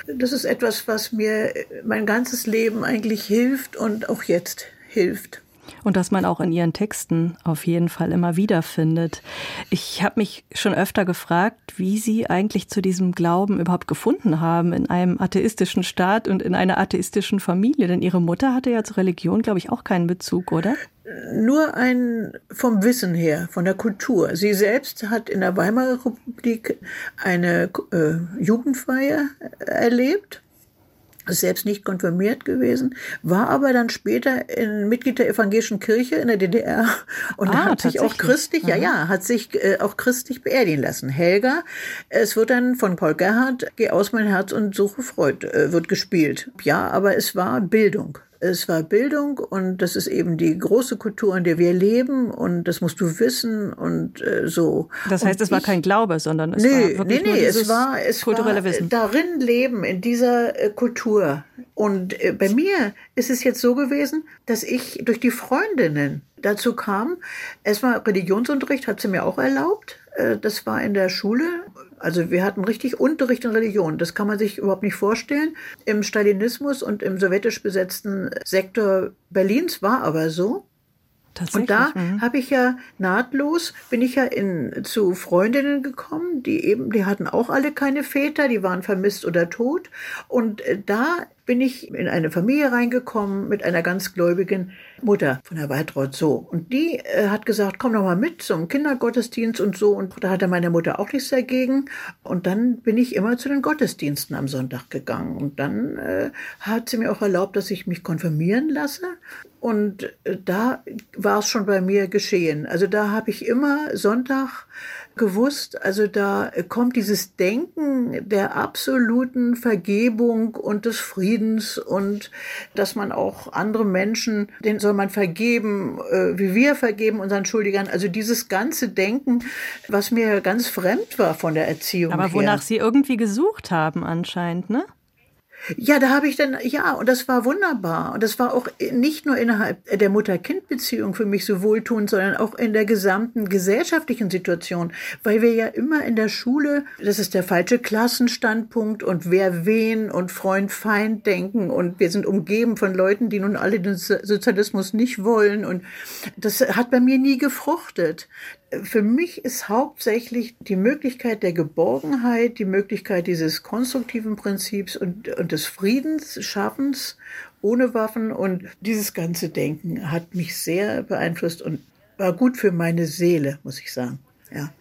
B: Das ist etwas, was mir mein ganzes Leben eigentlich hilft und auch jetzt hilft
A: und dass man auch in ihren Texten auf jeden Fall immer wieder findet. Ich habe mich schon öfter gefragt, wie Sie eigentlich zu diesem Glauben überhaupt gefunden haben in einem atheistischen Staat und in einer atheistischen Familie. Denn Ihre Mutter hatte ja zur Religion, glaube ich, auch keinen Bezug, oder?
B: Nur ein vom Wissen her, von der Kultur. Sie selbst hat in der Weimarer Republik eine äh, Jugendfeier erlebt ist selbst nicht konfirmiert gewesen, war aber dann später in Mitglied der evangelischen Kirche in der DDR und ah, hat sich auch christlich, ja, ja, hat sich äh, auch christlich beerdigen lassen. Helga, es wird dann von Paul Gerhardt, Geh aus mein Herz und suche Freud, äh, wird gespielt. Ja, aber es war Bildung. Es war Bildung und das ist eben die große Kultur, in der wir leben und das musst du wissen und äh, so.
A: Das heißt,
B: und
A: es war kein Glaube, sondern es
B: nee,
A: war wirklich
B: nee, nee, es war, es
A: kulturelle
B: war
A: Wissen.
B: darin leben, in dieser äh, Kultur. Und äh, bei mir ist es jetzt so gewesen, dass ich durch die Freundinnen dazu kam. Erstmal Religionsunterricht hat sie mir auch erlaubt. Äh, Das war in der Schule. Also wir hatten richtig Unterricht in Religion. Das kann man sich überhaupt nicht vorstellen. Im Stalinismus und im sowjetisch besetzten Sektor Berlins war aber so. Und da
A: mhm.
B: habe ich ja nahtlos, bin ich ja in, zu Freundinnen gekommen, die eben, die hatten auch alle keine Väter, die waren vermisst oder tot. Und äh, da bin ich in eine Familie reingekommen mit einer ganz gläubigen Mutter von der Waltraud so. Und die äh, hat gesagt, komm doch mal mit zum Kindergottesdienst und so. Und da hatte meine Mutter auch nichts dagegen. Und dann bin ich immer zu den Gottesdiensten am Sonntag gegangen. Und dann äh, hat sie mir auch erlaubt, dass ich mich konfirmieren lasse. Und äh, da war es schon bei mir geschehen. Also da habe ich immer Sonntag gewusst, also da kommt dieses Denken der absoluten Vergebung und des Friedens und dass man auch andere Menschen, denen soll man vergeben, äh, wie wir vergeben unseren Schuldigern. Also dieses ganze Denken, was mir ganz fremd war von der Erziehung.
A: Aber
B: her.
A: wonach Sie irgendwie gesucht haben anscheinend, ne?
B: Ja, da habe ich dann, ja, und das war wunderbar. Und das war auch nicht nur innerhalb der Mutter-Kind-Beziehung für mich so wohltuend, sondern auch in der gesamten gesellschaftlichen Situation. Weil wir ja immer in der Schule, das ist der falsche Klassenstandpunkt und wer wen und Freund-Feind denken und wir sind umgeben von Leuten, die nun alle den Sozialismus nicht wollen. Und das hat bei mir nie gefruchtet für mich ist hauptsächlich die Möglichkeit der Geborgenheit, die Möglichkeit dieses konstruktiven Prinzips und, und des Friedensschaffens ohne Waffen und dieses ganze Denken hat mich sehr beeinflusst und war gut für meine Seele, muss ich sagen. Ja.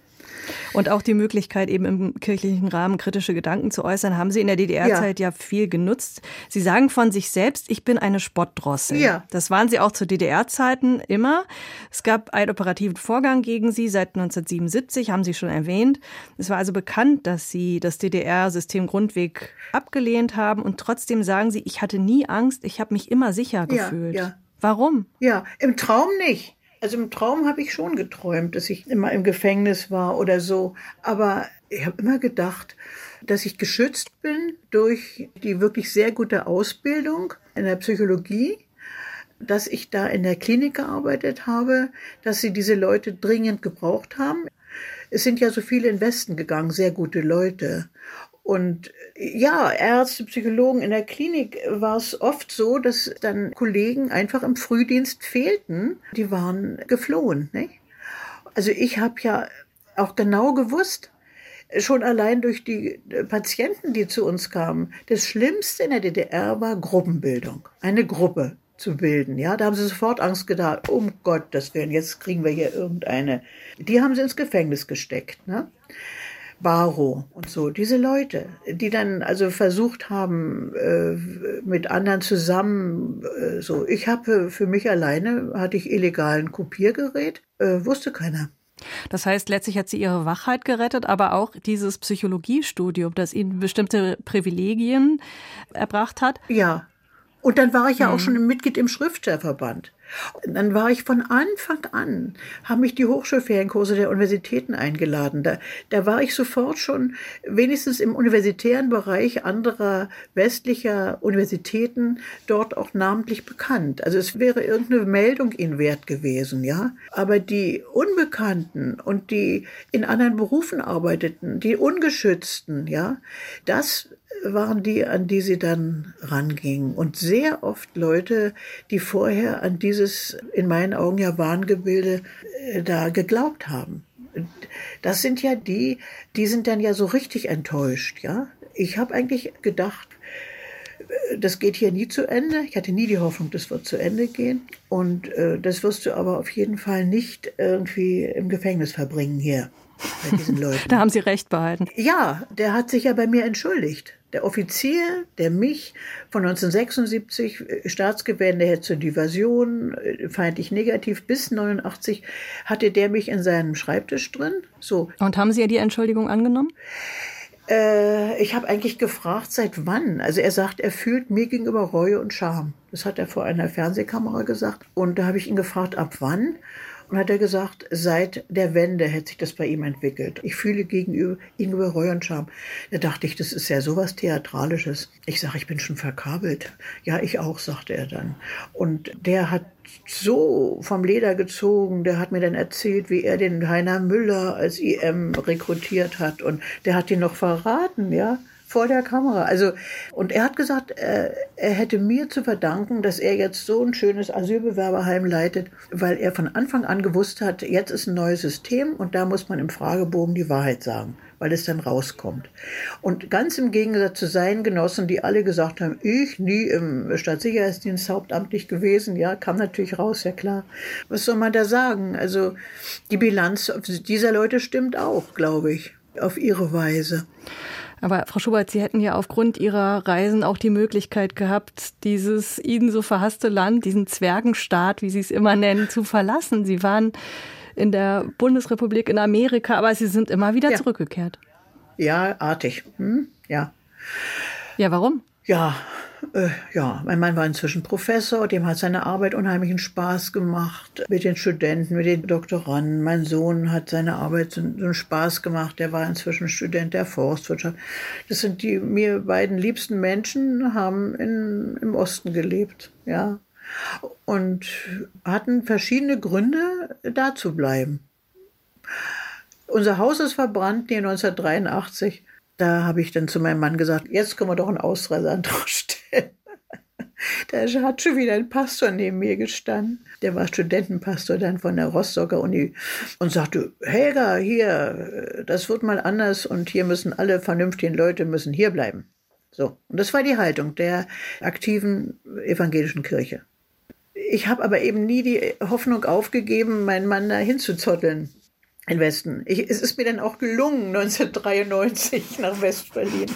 A: Und auch die Möglichkeit, eben im kirchlichen Rahmen kritische Gedanken zu äußern, haben Sie in der DDR-Zeit ja. ja. viel genutzt. Sie sagen von sich selbst, ich bin eine Spottdrossel.
B: Ja.
A: Das waren Sie auch zu DDR-Zeiten immer. Es gab einen operativen Vorgang gegen Sie seit 1977, haben Sie schon erwähnt. Es war also bekannt, dass Sie das DDR-System Grundweg abgelehnt haben und trotzdem sagen Sie, ich hatte nie Angst, ich habe mich immer sicher gefühlt.
B: Ja, ja.
A: Warum?
B: Ja, im Traum nicht. Also im Traum habe ich schon geträumt, dass ich immer im Gefängnis war oder so. Aber ich habe immer gedacht, dass ich geschützt bin durch die wirklich sehr gute Ausbildung in der Psychologie, dass ich da in der Klinik gearbeitet habe, dass sie diese Leute dringend gebraucht haben. Es sind ja so viele in den Westen gegangen, sehr gute Leute. Und ja, Ärzte, Psychologen in der Klinik war es oft so, dass dann Kollegen einfach im Frühdienst fehlten. Die waren geflohen. Nicht? Also ich habe ja auch genau gewusst, schon allein durch die Patienten, die zu uns kamen, das Schlimmste in der DDR war Gruppenbildung. Eine Gruppe zu bilden. Ja, da haben sie sofort Angst gedacht, um Gottes Willen, jetzt kriegen wir hier irgendeine. Die haben sie ins Gefängnis gesteckt. Ne? Baro und so, diese Leute, die dann also versucht haben, äh, mit anderen zusammen, äh, so, ich habe für mich alleine, hatte ich illegalen Kopiergerät, äh, wusste keiner.
A: Das heißt, letztlich hat sie ihre Wachheit gerettet, aber auch dieses Psychologiestudium, das ihnen bestimmte Privilegien erbracht hat.
B: Ja. Und dann war ich ja auch schon ein Mitglied im Schriftstellerverband. Dann war ich von Anfang an, haben mich die Hochschulferienkurse der Universitäten eingeladen. Da, da war ich sofort schon wenigstens im universitären Bereich anderer westlicher Universitäten dort auch namentlich bekannt. Also es wäre irgendeine Meldung ihnen wert gewesen, ja. Aber die Unbekannten und die in anderen Berufen arbeiteten, die Ungeschützten, ja, das waren die, an die sie dann rangingen. Und sehr oft Leute, die vorher an dieses, in meinen Augen ja Wahngebilde, äh, da geglaubt haben. Das sind ja die, die sind dann ja so richtig enttäuscht, ja. Ich habe eigentlich gedacht, äh, das geht hier nie zu Ende. Ich hatte nie die Hoffnung, das wird zu Ende gehen. Und äh, das wirst du aber auf jeden Fall nicht irgendwie im Gefängnis verbringen hier bei diesen Leuten.
A: da haben Sie recht behalten.
B: Ja, der hat sich ja bei mir entschuldigt. Der Offizier, der mich von 1976 Staatsgewände zur Diversion, feindlich negativ bis 89, hatte der mich in seinem Schreibtisch drin. So.
A: Und haben Sie ja die Entschuldigung angenommen?
B: Äh, ich habe eigentlich gefragt, seit wann. Also er sagt, er fühlt mir gegenüber Reue und Scham. Das hat er vor einer Fernsehkamera gesagt. Und da habe ich ihn gefragt, ab wann? Und hat er gesagt, seit der Wende hätte sich das bei ihm entwickelt. Ich fühle gegenüber gegenüber Reue und Scham. Da dachte ich, das ist ja sowas Theatralisches. Ich sage, ich bin schon verkabelt. Ja, ich auch, sagte er dann. Und der hat so vom Leder gezogen. Der hat mir dann erzählt, wie er den Heiner Müller als IM rekrutiert hat. Und der hat ihn noch verraten, ja vor der Kamera. Also, und er hat gesagt, er, äh, er hätte mir zu verdanken, dass er jetzt so ein schönes Asylbewerberheim leitet, weil er von Anfang an gewusst hat, jetzt ist ein neues System und da muss man im Fragebogen die Wahrheit sagen, weil es dann rauskommt. Und ganz im Gegensatz zu seinen Genossen, die alle gesagt haben, ich nie im Staatssicherheitsdienst hauptamtlich gewesen, ja, kam natürlich raus, ja klar. Was soll man da sagen? Also, die Bilanz dieser Leute stimmt auch, glaube ich, auf ihre Weise.
A: Aber Frau Schubert, Sie hätten ja aufgrund Ihrer Reisen auch die Möglichkeit gehabt, dieses Ihnen so verhasste Land, diesen Zwergenstaat, wie Sie es immer nennen, zu verlassen. Sie waren in der Bundesrepublik in Amerika, aber Sie sind immer wieder ja. zurückgekehrt.
B: Ja, artig. Hm? Ja.
A: Ja, warum?
B: Ja, äh, ja, mein Mann war inzwischen Professor, dem hat seine Arbeit unheimlichen Spaß gemacht mit den Studenten, mit den Doktoranden. Mein Sohn hat seine Arbeit so, so einen Spaß gemacht, der war inzwischen Student der Forstwirtschaft. Das sind die mir beiden liebsten Menschen, haben in, im Osten gelebt, ja, und hatten verschiedene Gründe, da zu bleiben. Unser Haus ist verbrannt, nee, 1983. Da habe ich dann zu meinem Mann gesagt, jetzt können wir doch einen Ausreiseantrag stellen. Da hat schon wieder ein Pastor neben mir gestanden. Der war Studentenpastor dann von der Rostocker Uni und sagte, Helga, hier, das wird mal anders und hier müssen alle vernünftigen Leute müssen hier bleiben. So. Und das war die Haltung der aktiven evangelischen Kirche. Ich habe aber eben nie die Hoffnung aufgegeben, meinen Mann da hinzuzotteln in Westen. Ich, es ist mir dann auch gelungen, 1993 nach Westberlin.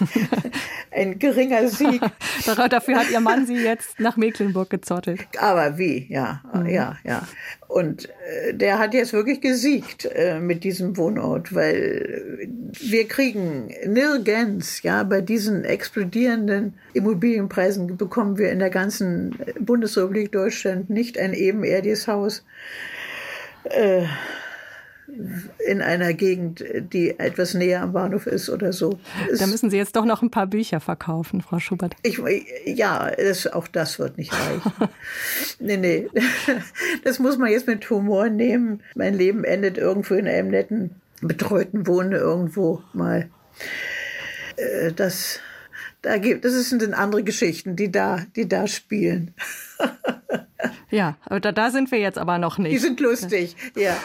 B: Ein geringer Sieg.
A: Dafür hat Ihr Mann Sie jetzt nach Mecklenburg gezottelt.
B: Aber wie, ja, mhm. ja, ja. Und äh, der hat jetzt wirklich gesiegt äh, mit diesem Wohnort, weil wir kriegen nirgends, ja, bei diesen explodierenden Immobilienpreisen bekommen wir in der ganzen Bundesrepublik Deutschland nicht ein ebenerdiges Haus. Äh, in einer Gegend, die etwas näher am Bahnhof ist oder so.
A: Da müssen Sie jetzt doch noch ein paar Bücher verkaufen, Frau Schubert.
B: Ich, ja, das, auch das wird nicht reichen. nee, nee. Das muss man jetzt mit Humor nehmen. Mein Leben endet irgendwo in einem netten, betreuten Wohnen irgendwo mal. Äh, das, da gibt, das sind andere Geschichten, die da, die da spielen.
A: Ja, da, da sind wir jetzt aber noch nicht.
B: Die sind lustig, ja.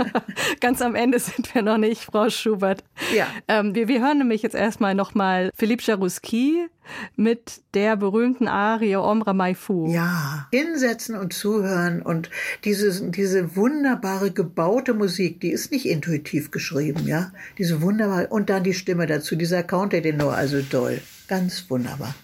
A: Ganz am Ende sind wir noch nicht, Frau Schubert.
B: Ja.
A: Ähm, wir, wir hören nämlich jetzt erstmal nochmal Philippe Jarouski mit der berühmten Arie Omra Maifu.
B: Ja, hinsetzen und zuhören und diese, diese wunderbare gebaute Musik, die ist nicht intuitiv geschrieben, ja. Diese wunderbare, und dann die Stimme dazu, dieser Countertenor, also toll. Ganz wunderbar.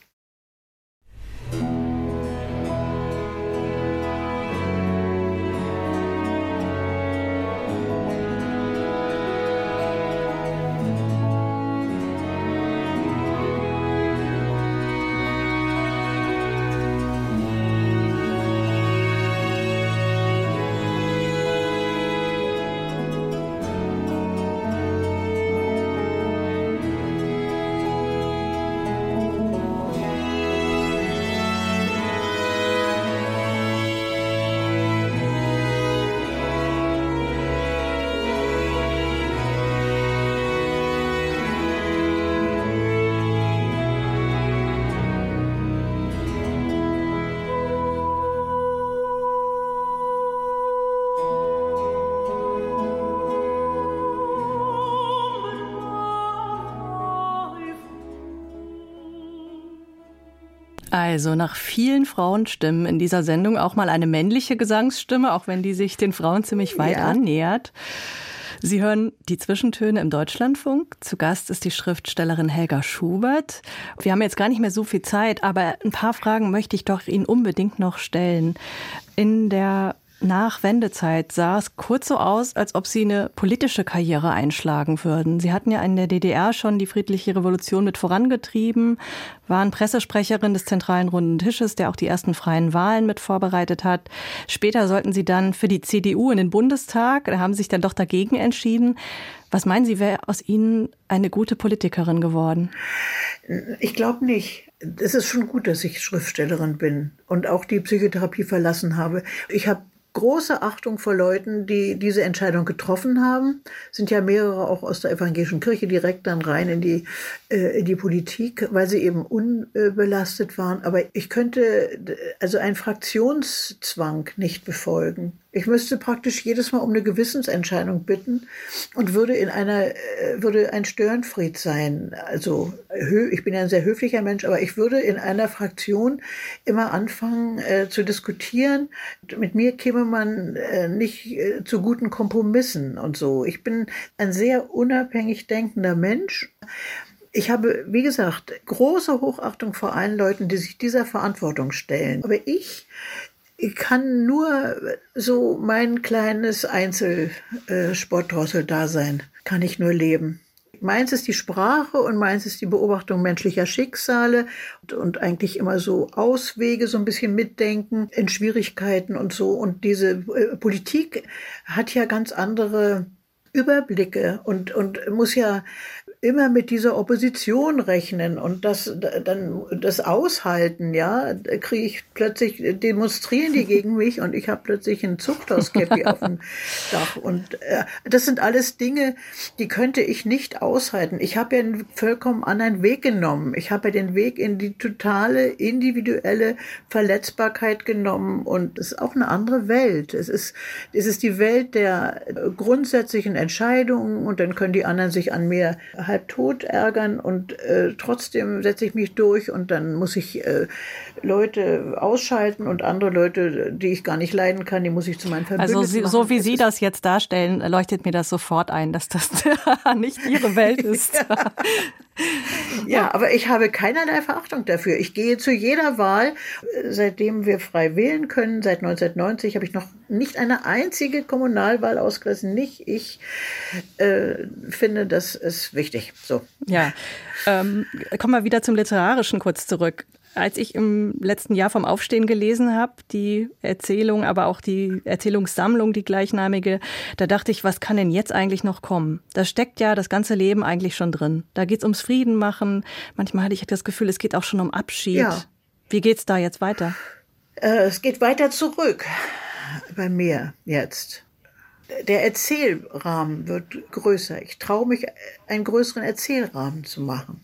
A: Also nach vielen Frauenstimmen in dieser Sendung auch mal eine männliche Gesangsstimme, auch wenn die sich den Frauen ziemlich weit ja. annähert. Sie hören die Zwischentöne im Deutschlandfunk. Zu Gast ist die Schriftstellerin Helga Schubert. Wir haben jetzt gar nicht mehr so viel Zeit, aber ein paar Fragen möchte ich doch Ihnen unbedingt noch stellen. In der nach Wendezeit sah es kurz so aus, als ob Sie eine politische Karriere einschlagen würden. Sie hatten ja in der DDR schon die friedliche Revolution mit vorangetrieben, waren Pressesprecherin des Zentralen Runden Tisches, der auch die ersten freien Wahlen mit vorbereitet hat. Später sollten Sie dann für die CDU in den Bundestag, da haben Sie sich dann doch dagegen entschieden. Was meinen Sie, wäre aus Ihnen eine gute Politikerin geworden?
B: Ich glaube nicht. Es ist schon gut, dass ich Schriftstellerin bin und auch die Psychotherapie verlassen habe. Ich habe große Achtung vor Leuten, die diese Entscheidung getroffen haben. Sind ja mehrere auch aus der evangelischen Kirche direkt dann rein in die, äh, in die Politik, weil sie eben unbelastet waren. Aber ich könnte also einen Fraktionszwang nicht befolgen. Ich müsste praktisch jedes Mal um eine Gewissensentscheidung bitten und würde in einer, äh, würde ein Störenfried sein. Also, ich bin ja ein sehr höflicher Mensch, aber ich würde in einer Fraktion immer anfangen äh, zu diskutieren. Mit mir käme man äh, nicht äh, zu guten Kompromissen und so. Ich bin ein sehr unabhängig denkender Mensch. Ich habe, wie gesagt, große Hochachtung vor allen Leuten, die sich dieser Verantwortung stellen. Aber ich ich kann nur so mein kleines Einzelsportdrossel-Dasein, kann ich nur leben. Meins ist die Sprache und meins ist die Beobachtung menschlicher Schicksale und, und, eigentlich immer so Auswege, so ein bisschen mitdenken in Schwierigkeiten und so. Und diese äh, Politik hat ja ganz andere Überblicke und, und muss ja immer mit dieser Opposition rechnen und das dann das aushalten, ja, kriege ich plötzlich demonstrieren die gegen mich und ich habe plötzlich ein Zuchthauskäppi auf dem Dach und äh, das sind alles Dinge, die könnte ich nicht aushalten. Ich habe ja einen vollkommen anderen Weg genommen. Ich habe ja den Weg in die totale individuelle Verletzbarkeit genommen und es ist auch eine andere Welt. Es ist es ist die Welt der grundsätzlichen Entscheidungen und dann können die anderen sich an mir halb tot ärgern und äh, trotzdem setze ich mich durch und dann muss ich äh, Leute ausschalten und andere Leute, die ich gar nicht leiden kann, die muss ich zu meinen Verbündeten
A: Also Sie, so wie Sie das jetzt darstellen, leuchtet mir das sofort ein, dass das nicht Ihre Welt ist.
B: ja. ja, aber ich habe keinerlei Verachtung dafür. Ich gehe zu jeder Wahl, seitdem wir frei wählen können, seit 1990 habe ich noch nicht eine einzige Kommunalwahl ausgelassen. Nicht ich äh, finde, das ist wichtig. So.
A: Ja, ähm, kommen wir wieder zum Literarischen kurz zurück als ich im letzten Jahr vom Aufstehen gelesen habe, die Erzählung, aber auch die Erzählungssammlung, die gleichnamige, da dachte ich, was kann denn jetzt eigentlich noch kommen? Da steckt ja das ganze Leben eigentlich schon drin. Da geht's ums Frieden machen. Manchmal hatte ich das Gefühl, es geht auch schon um Abschied. Ja. Wie geht's da jetzt weiter?
B: Äh, es geht weiter zurück bei mir jetzt. Der Erzählrahmen wird größer. Ich traue mich, einen größeren Erzählrahmen zu machen.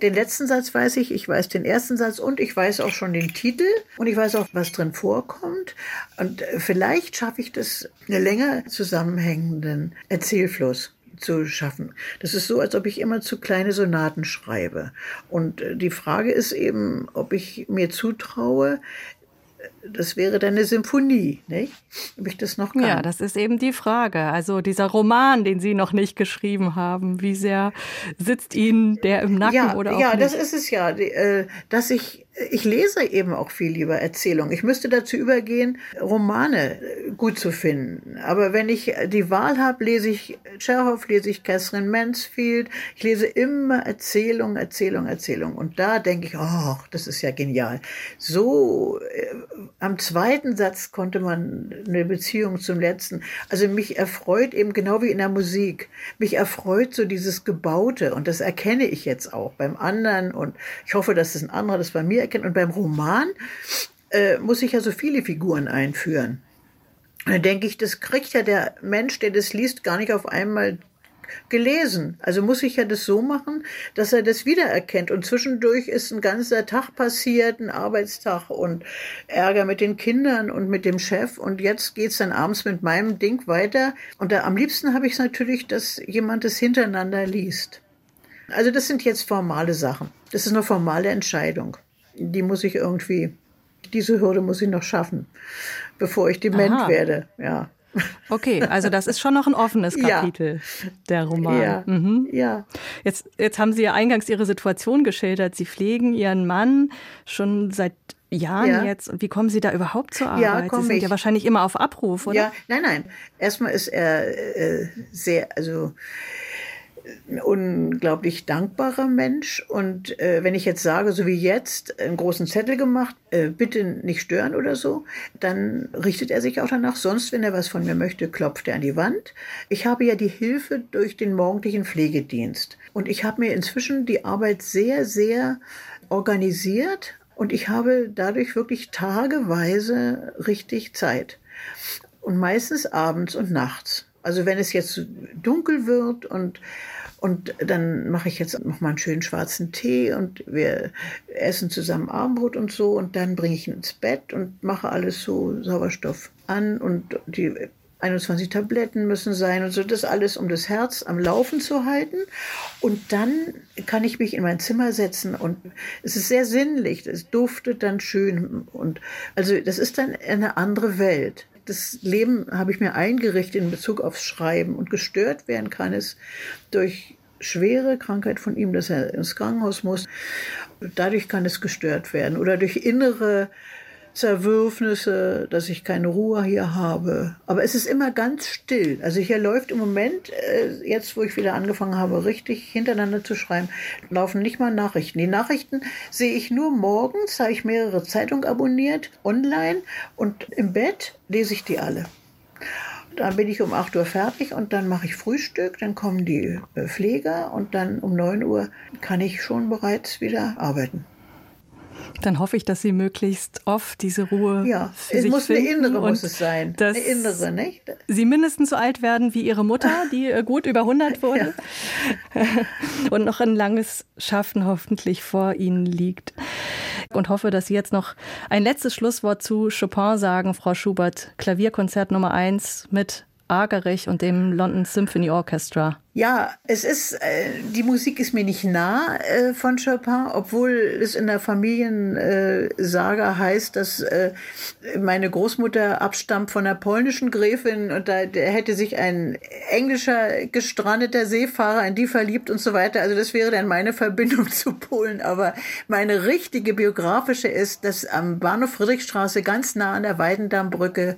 B: Den letzten Satz weiß ich, ich weiß den ersten Satz und ich weiß auch schon den Titel und ich weiß auch, was drin vorkommt. Und vielleicht schaffe ich das, einen länger zusammenhängenden Erzählfluss zu schaffen. Das ist so, als ob ich immer zu kleine Sonaten schreibe. Und die Frage ist eben, ob ich mir zutraue, das wäre dann eine Symphonie, nicht? Ob ich das noch kann.
A: Ja, das ist eben die Frage. Also dieser Roman, den Sie noch nicht geschrieben haben, wie sehr sitzt Ihnen der im Nacken
B: ja,
A: oder auch
B: Ja,
A: nicht?
B: das ist es ja, äh, dass ich ich lese eben auch viel lieber Erzählungen. Ich müsste dazu übergehen, Romane gut zu finden. Aber wenn ich die Wahl habe, lese ich Chekhov, lese ich Catherine Mansfield. Ich lese immer Erzählung, Erzählung, Erzählung. Und da denke ich, oh, das ist ja genial. So äh, am zweiten Satz konnte man eine Beziehung zum letzten. Also mich erfreut eben genau wie in der Musik. Mich erfreut so dieses Gebaute. Und das erkenne ich jetzt auch beim anderen. Und ich hoffe, dass es ein anderer das bei mir erkennt. Und beim Roman äh, muss ich ja so viele Figuren einführen. Dann denke ich, das kriegt ja der Mensch, der das liest, gar nicht auf einmal gelesen. Also muss ich ja das so machen, dass er das wiedererkennt. Und zwischendurch ist ein ganzer Tag passiert, ein Arbeitstag und Ärger mit den Kindern und mit dem Chef. Und jetzt geht's dann abends mit meinem Ding weiter. Und da, am liebsten habe ich es natürlich, dass jemand es hintereinander liest. Also das sind jetzt formale Sachen. Das ist eine formale Entscheidung die muss ich irgendwie, diese Hürde muss ich noch schaffen, bevor ich dement Aha. werde, ja.
A: Okay, also das ist schon noch ein offenes Kapitel, ja. der Roman.
B: Ja, mhm. ja.
A: Jetzt, jetzt haben Sie ja eingangs Ihre Situation geschildert. Sie pflegen Ihren Mann schon seit Jahren ja. jetzt. Und wie kommen Sie da überhaupt zur Arbeit? Ja, Sie sind ich. ja wahrscheinlich immer auf Abruf, oder?
B: Ja, nein, nein. Erstmal ist er äh, sehr, also unglaublich dankbarer Mensch. Und äh, wenn ich jetzt sage, so wie jetzt, einen großen Zettel gemacht, äh, bitte nicht stören oder so, dann richtet er sich auch danach. Sonst, wenn er was von mir möchte, klopft er an die Wand. Ich habe ja die Hilfe durch den morgendlichen Pflegedienst. Und ich habe mir inzwischen die Arbeit sehr, sehr organisiert und ich habe dadurch wirklich tageweise richtig Zeit. Und meistens abends und nachts. Also wenn es jetzt dunkel wird und und dann mache ich jetzt noch mal einen schönen schwarzen Tee und wir essen zusammen Abendbrot und so und dann bringe ich ihn ins Bett und mache alles so Sauerstoff an und die 21 Tabletten müssen sein und so, das alles, um das Herz am Laufen zu halten. Und dann kann ich mich in mein Zimmer setzen und es ist sehr sinnlich, es duftet dann schön und also das ist dann eine andere Welt. Das Leben habe ich mir eingerichtet in Bezug aufs Schreiben und gestört werden kann es durch schwere Krankheit von ihm, dass er ins Krankenhaus muss. Dadurch kann es gestört werden oder durch innere Zerwürfnisse, dass ich keine Ruhe hier habe. Aber es ist immer ganz still. Also hier läuft im Moment, äh, jetzt wo ich wieder angefangen habe, richtig hintereinander zu schreiben, laufen nicht mal Nachrichten. Die Nachrichten sehe ich nur morgens, habe ich mehrere Zeitungen abonniert, online und im Bett lese ich die alle. Dann bin ich um 8 Uhr fertig und dann mache ich Frühstück, dann kommen die äh, Pfleger und dann um 9 Uhr kann ich schon bereits wieder arbeiten.
A: Dann hoffe ich, dass Sie möglichst oft diese Ruhe
B: ja,
A: für
B: es
A: sich
B: muss
A: finden
B: eine innere muss es sein.
A: Eine innere, nicht? Sie mindestens so alt werden wie Ihre Mutter, die äh, gut über 100 wurde. Ja. Und noch ein langes Schaffen hoffentlich vor Ihnen liegt. Und hoffe, dass Sie jetzt noch ein letztes Schlusswort zu Chopin sagen, Frau Schubert. Klavierkonzert Nummer 1 mit Agerich und dem London Symphony Orchestra.
B: Ja, es ist, äh, die Musik ist mir nicht nah äh, von Chopin, obwohl es in der Familiensage äh, heißt, dass äh, meine Großmutter abstammt von einer polnischen Gräfin und da hätte sich ein englischer gestrandeter Seefahrer in die verliebt und so weiter. Also das wäre dann meine Verbindung zu Polen. Aber meine richtige biografische ist, dass am Bahnhof Friedrichstraße ganz nah an der Weidendammbrücke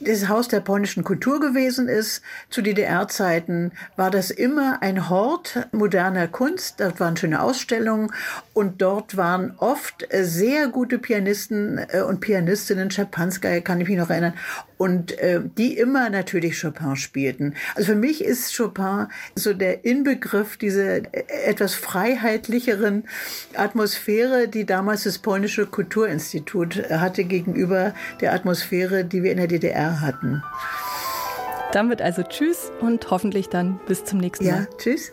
B: das Haus der polnischen Kultur gewesen ist. Zu DDR-Zeiten das immer ein Hort moderner Kunst. Dort waren schöne Ausstellungen und dort waren oft sehr gute Pianisten äh, und Pianistinnen, Schapanskaya kann ich mich noch erinnern, und äh, die immer natürlich Chopin spielten. Also für mich ist Chopin so der Inbegriff dieser äh, etwas freiheitlicheren Atmosphäre, die damals das polnische Kulturinstitut hatte gegenüber der Atmosphäre, die wir in der DDR hatten.
A: Damit also Tschüss und hoffentlich dann bis zum nächsten Mal.
B: Ja, tschüss.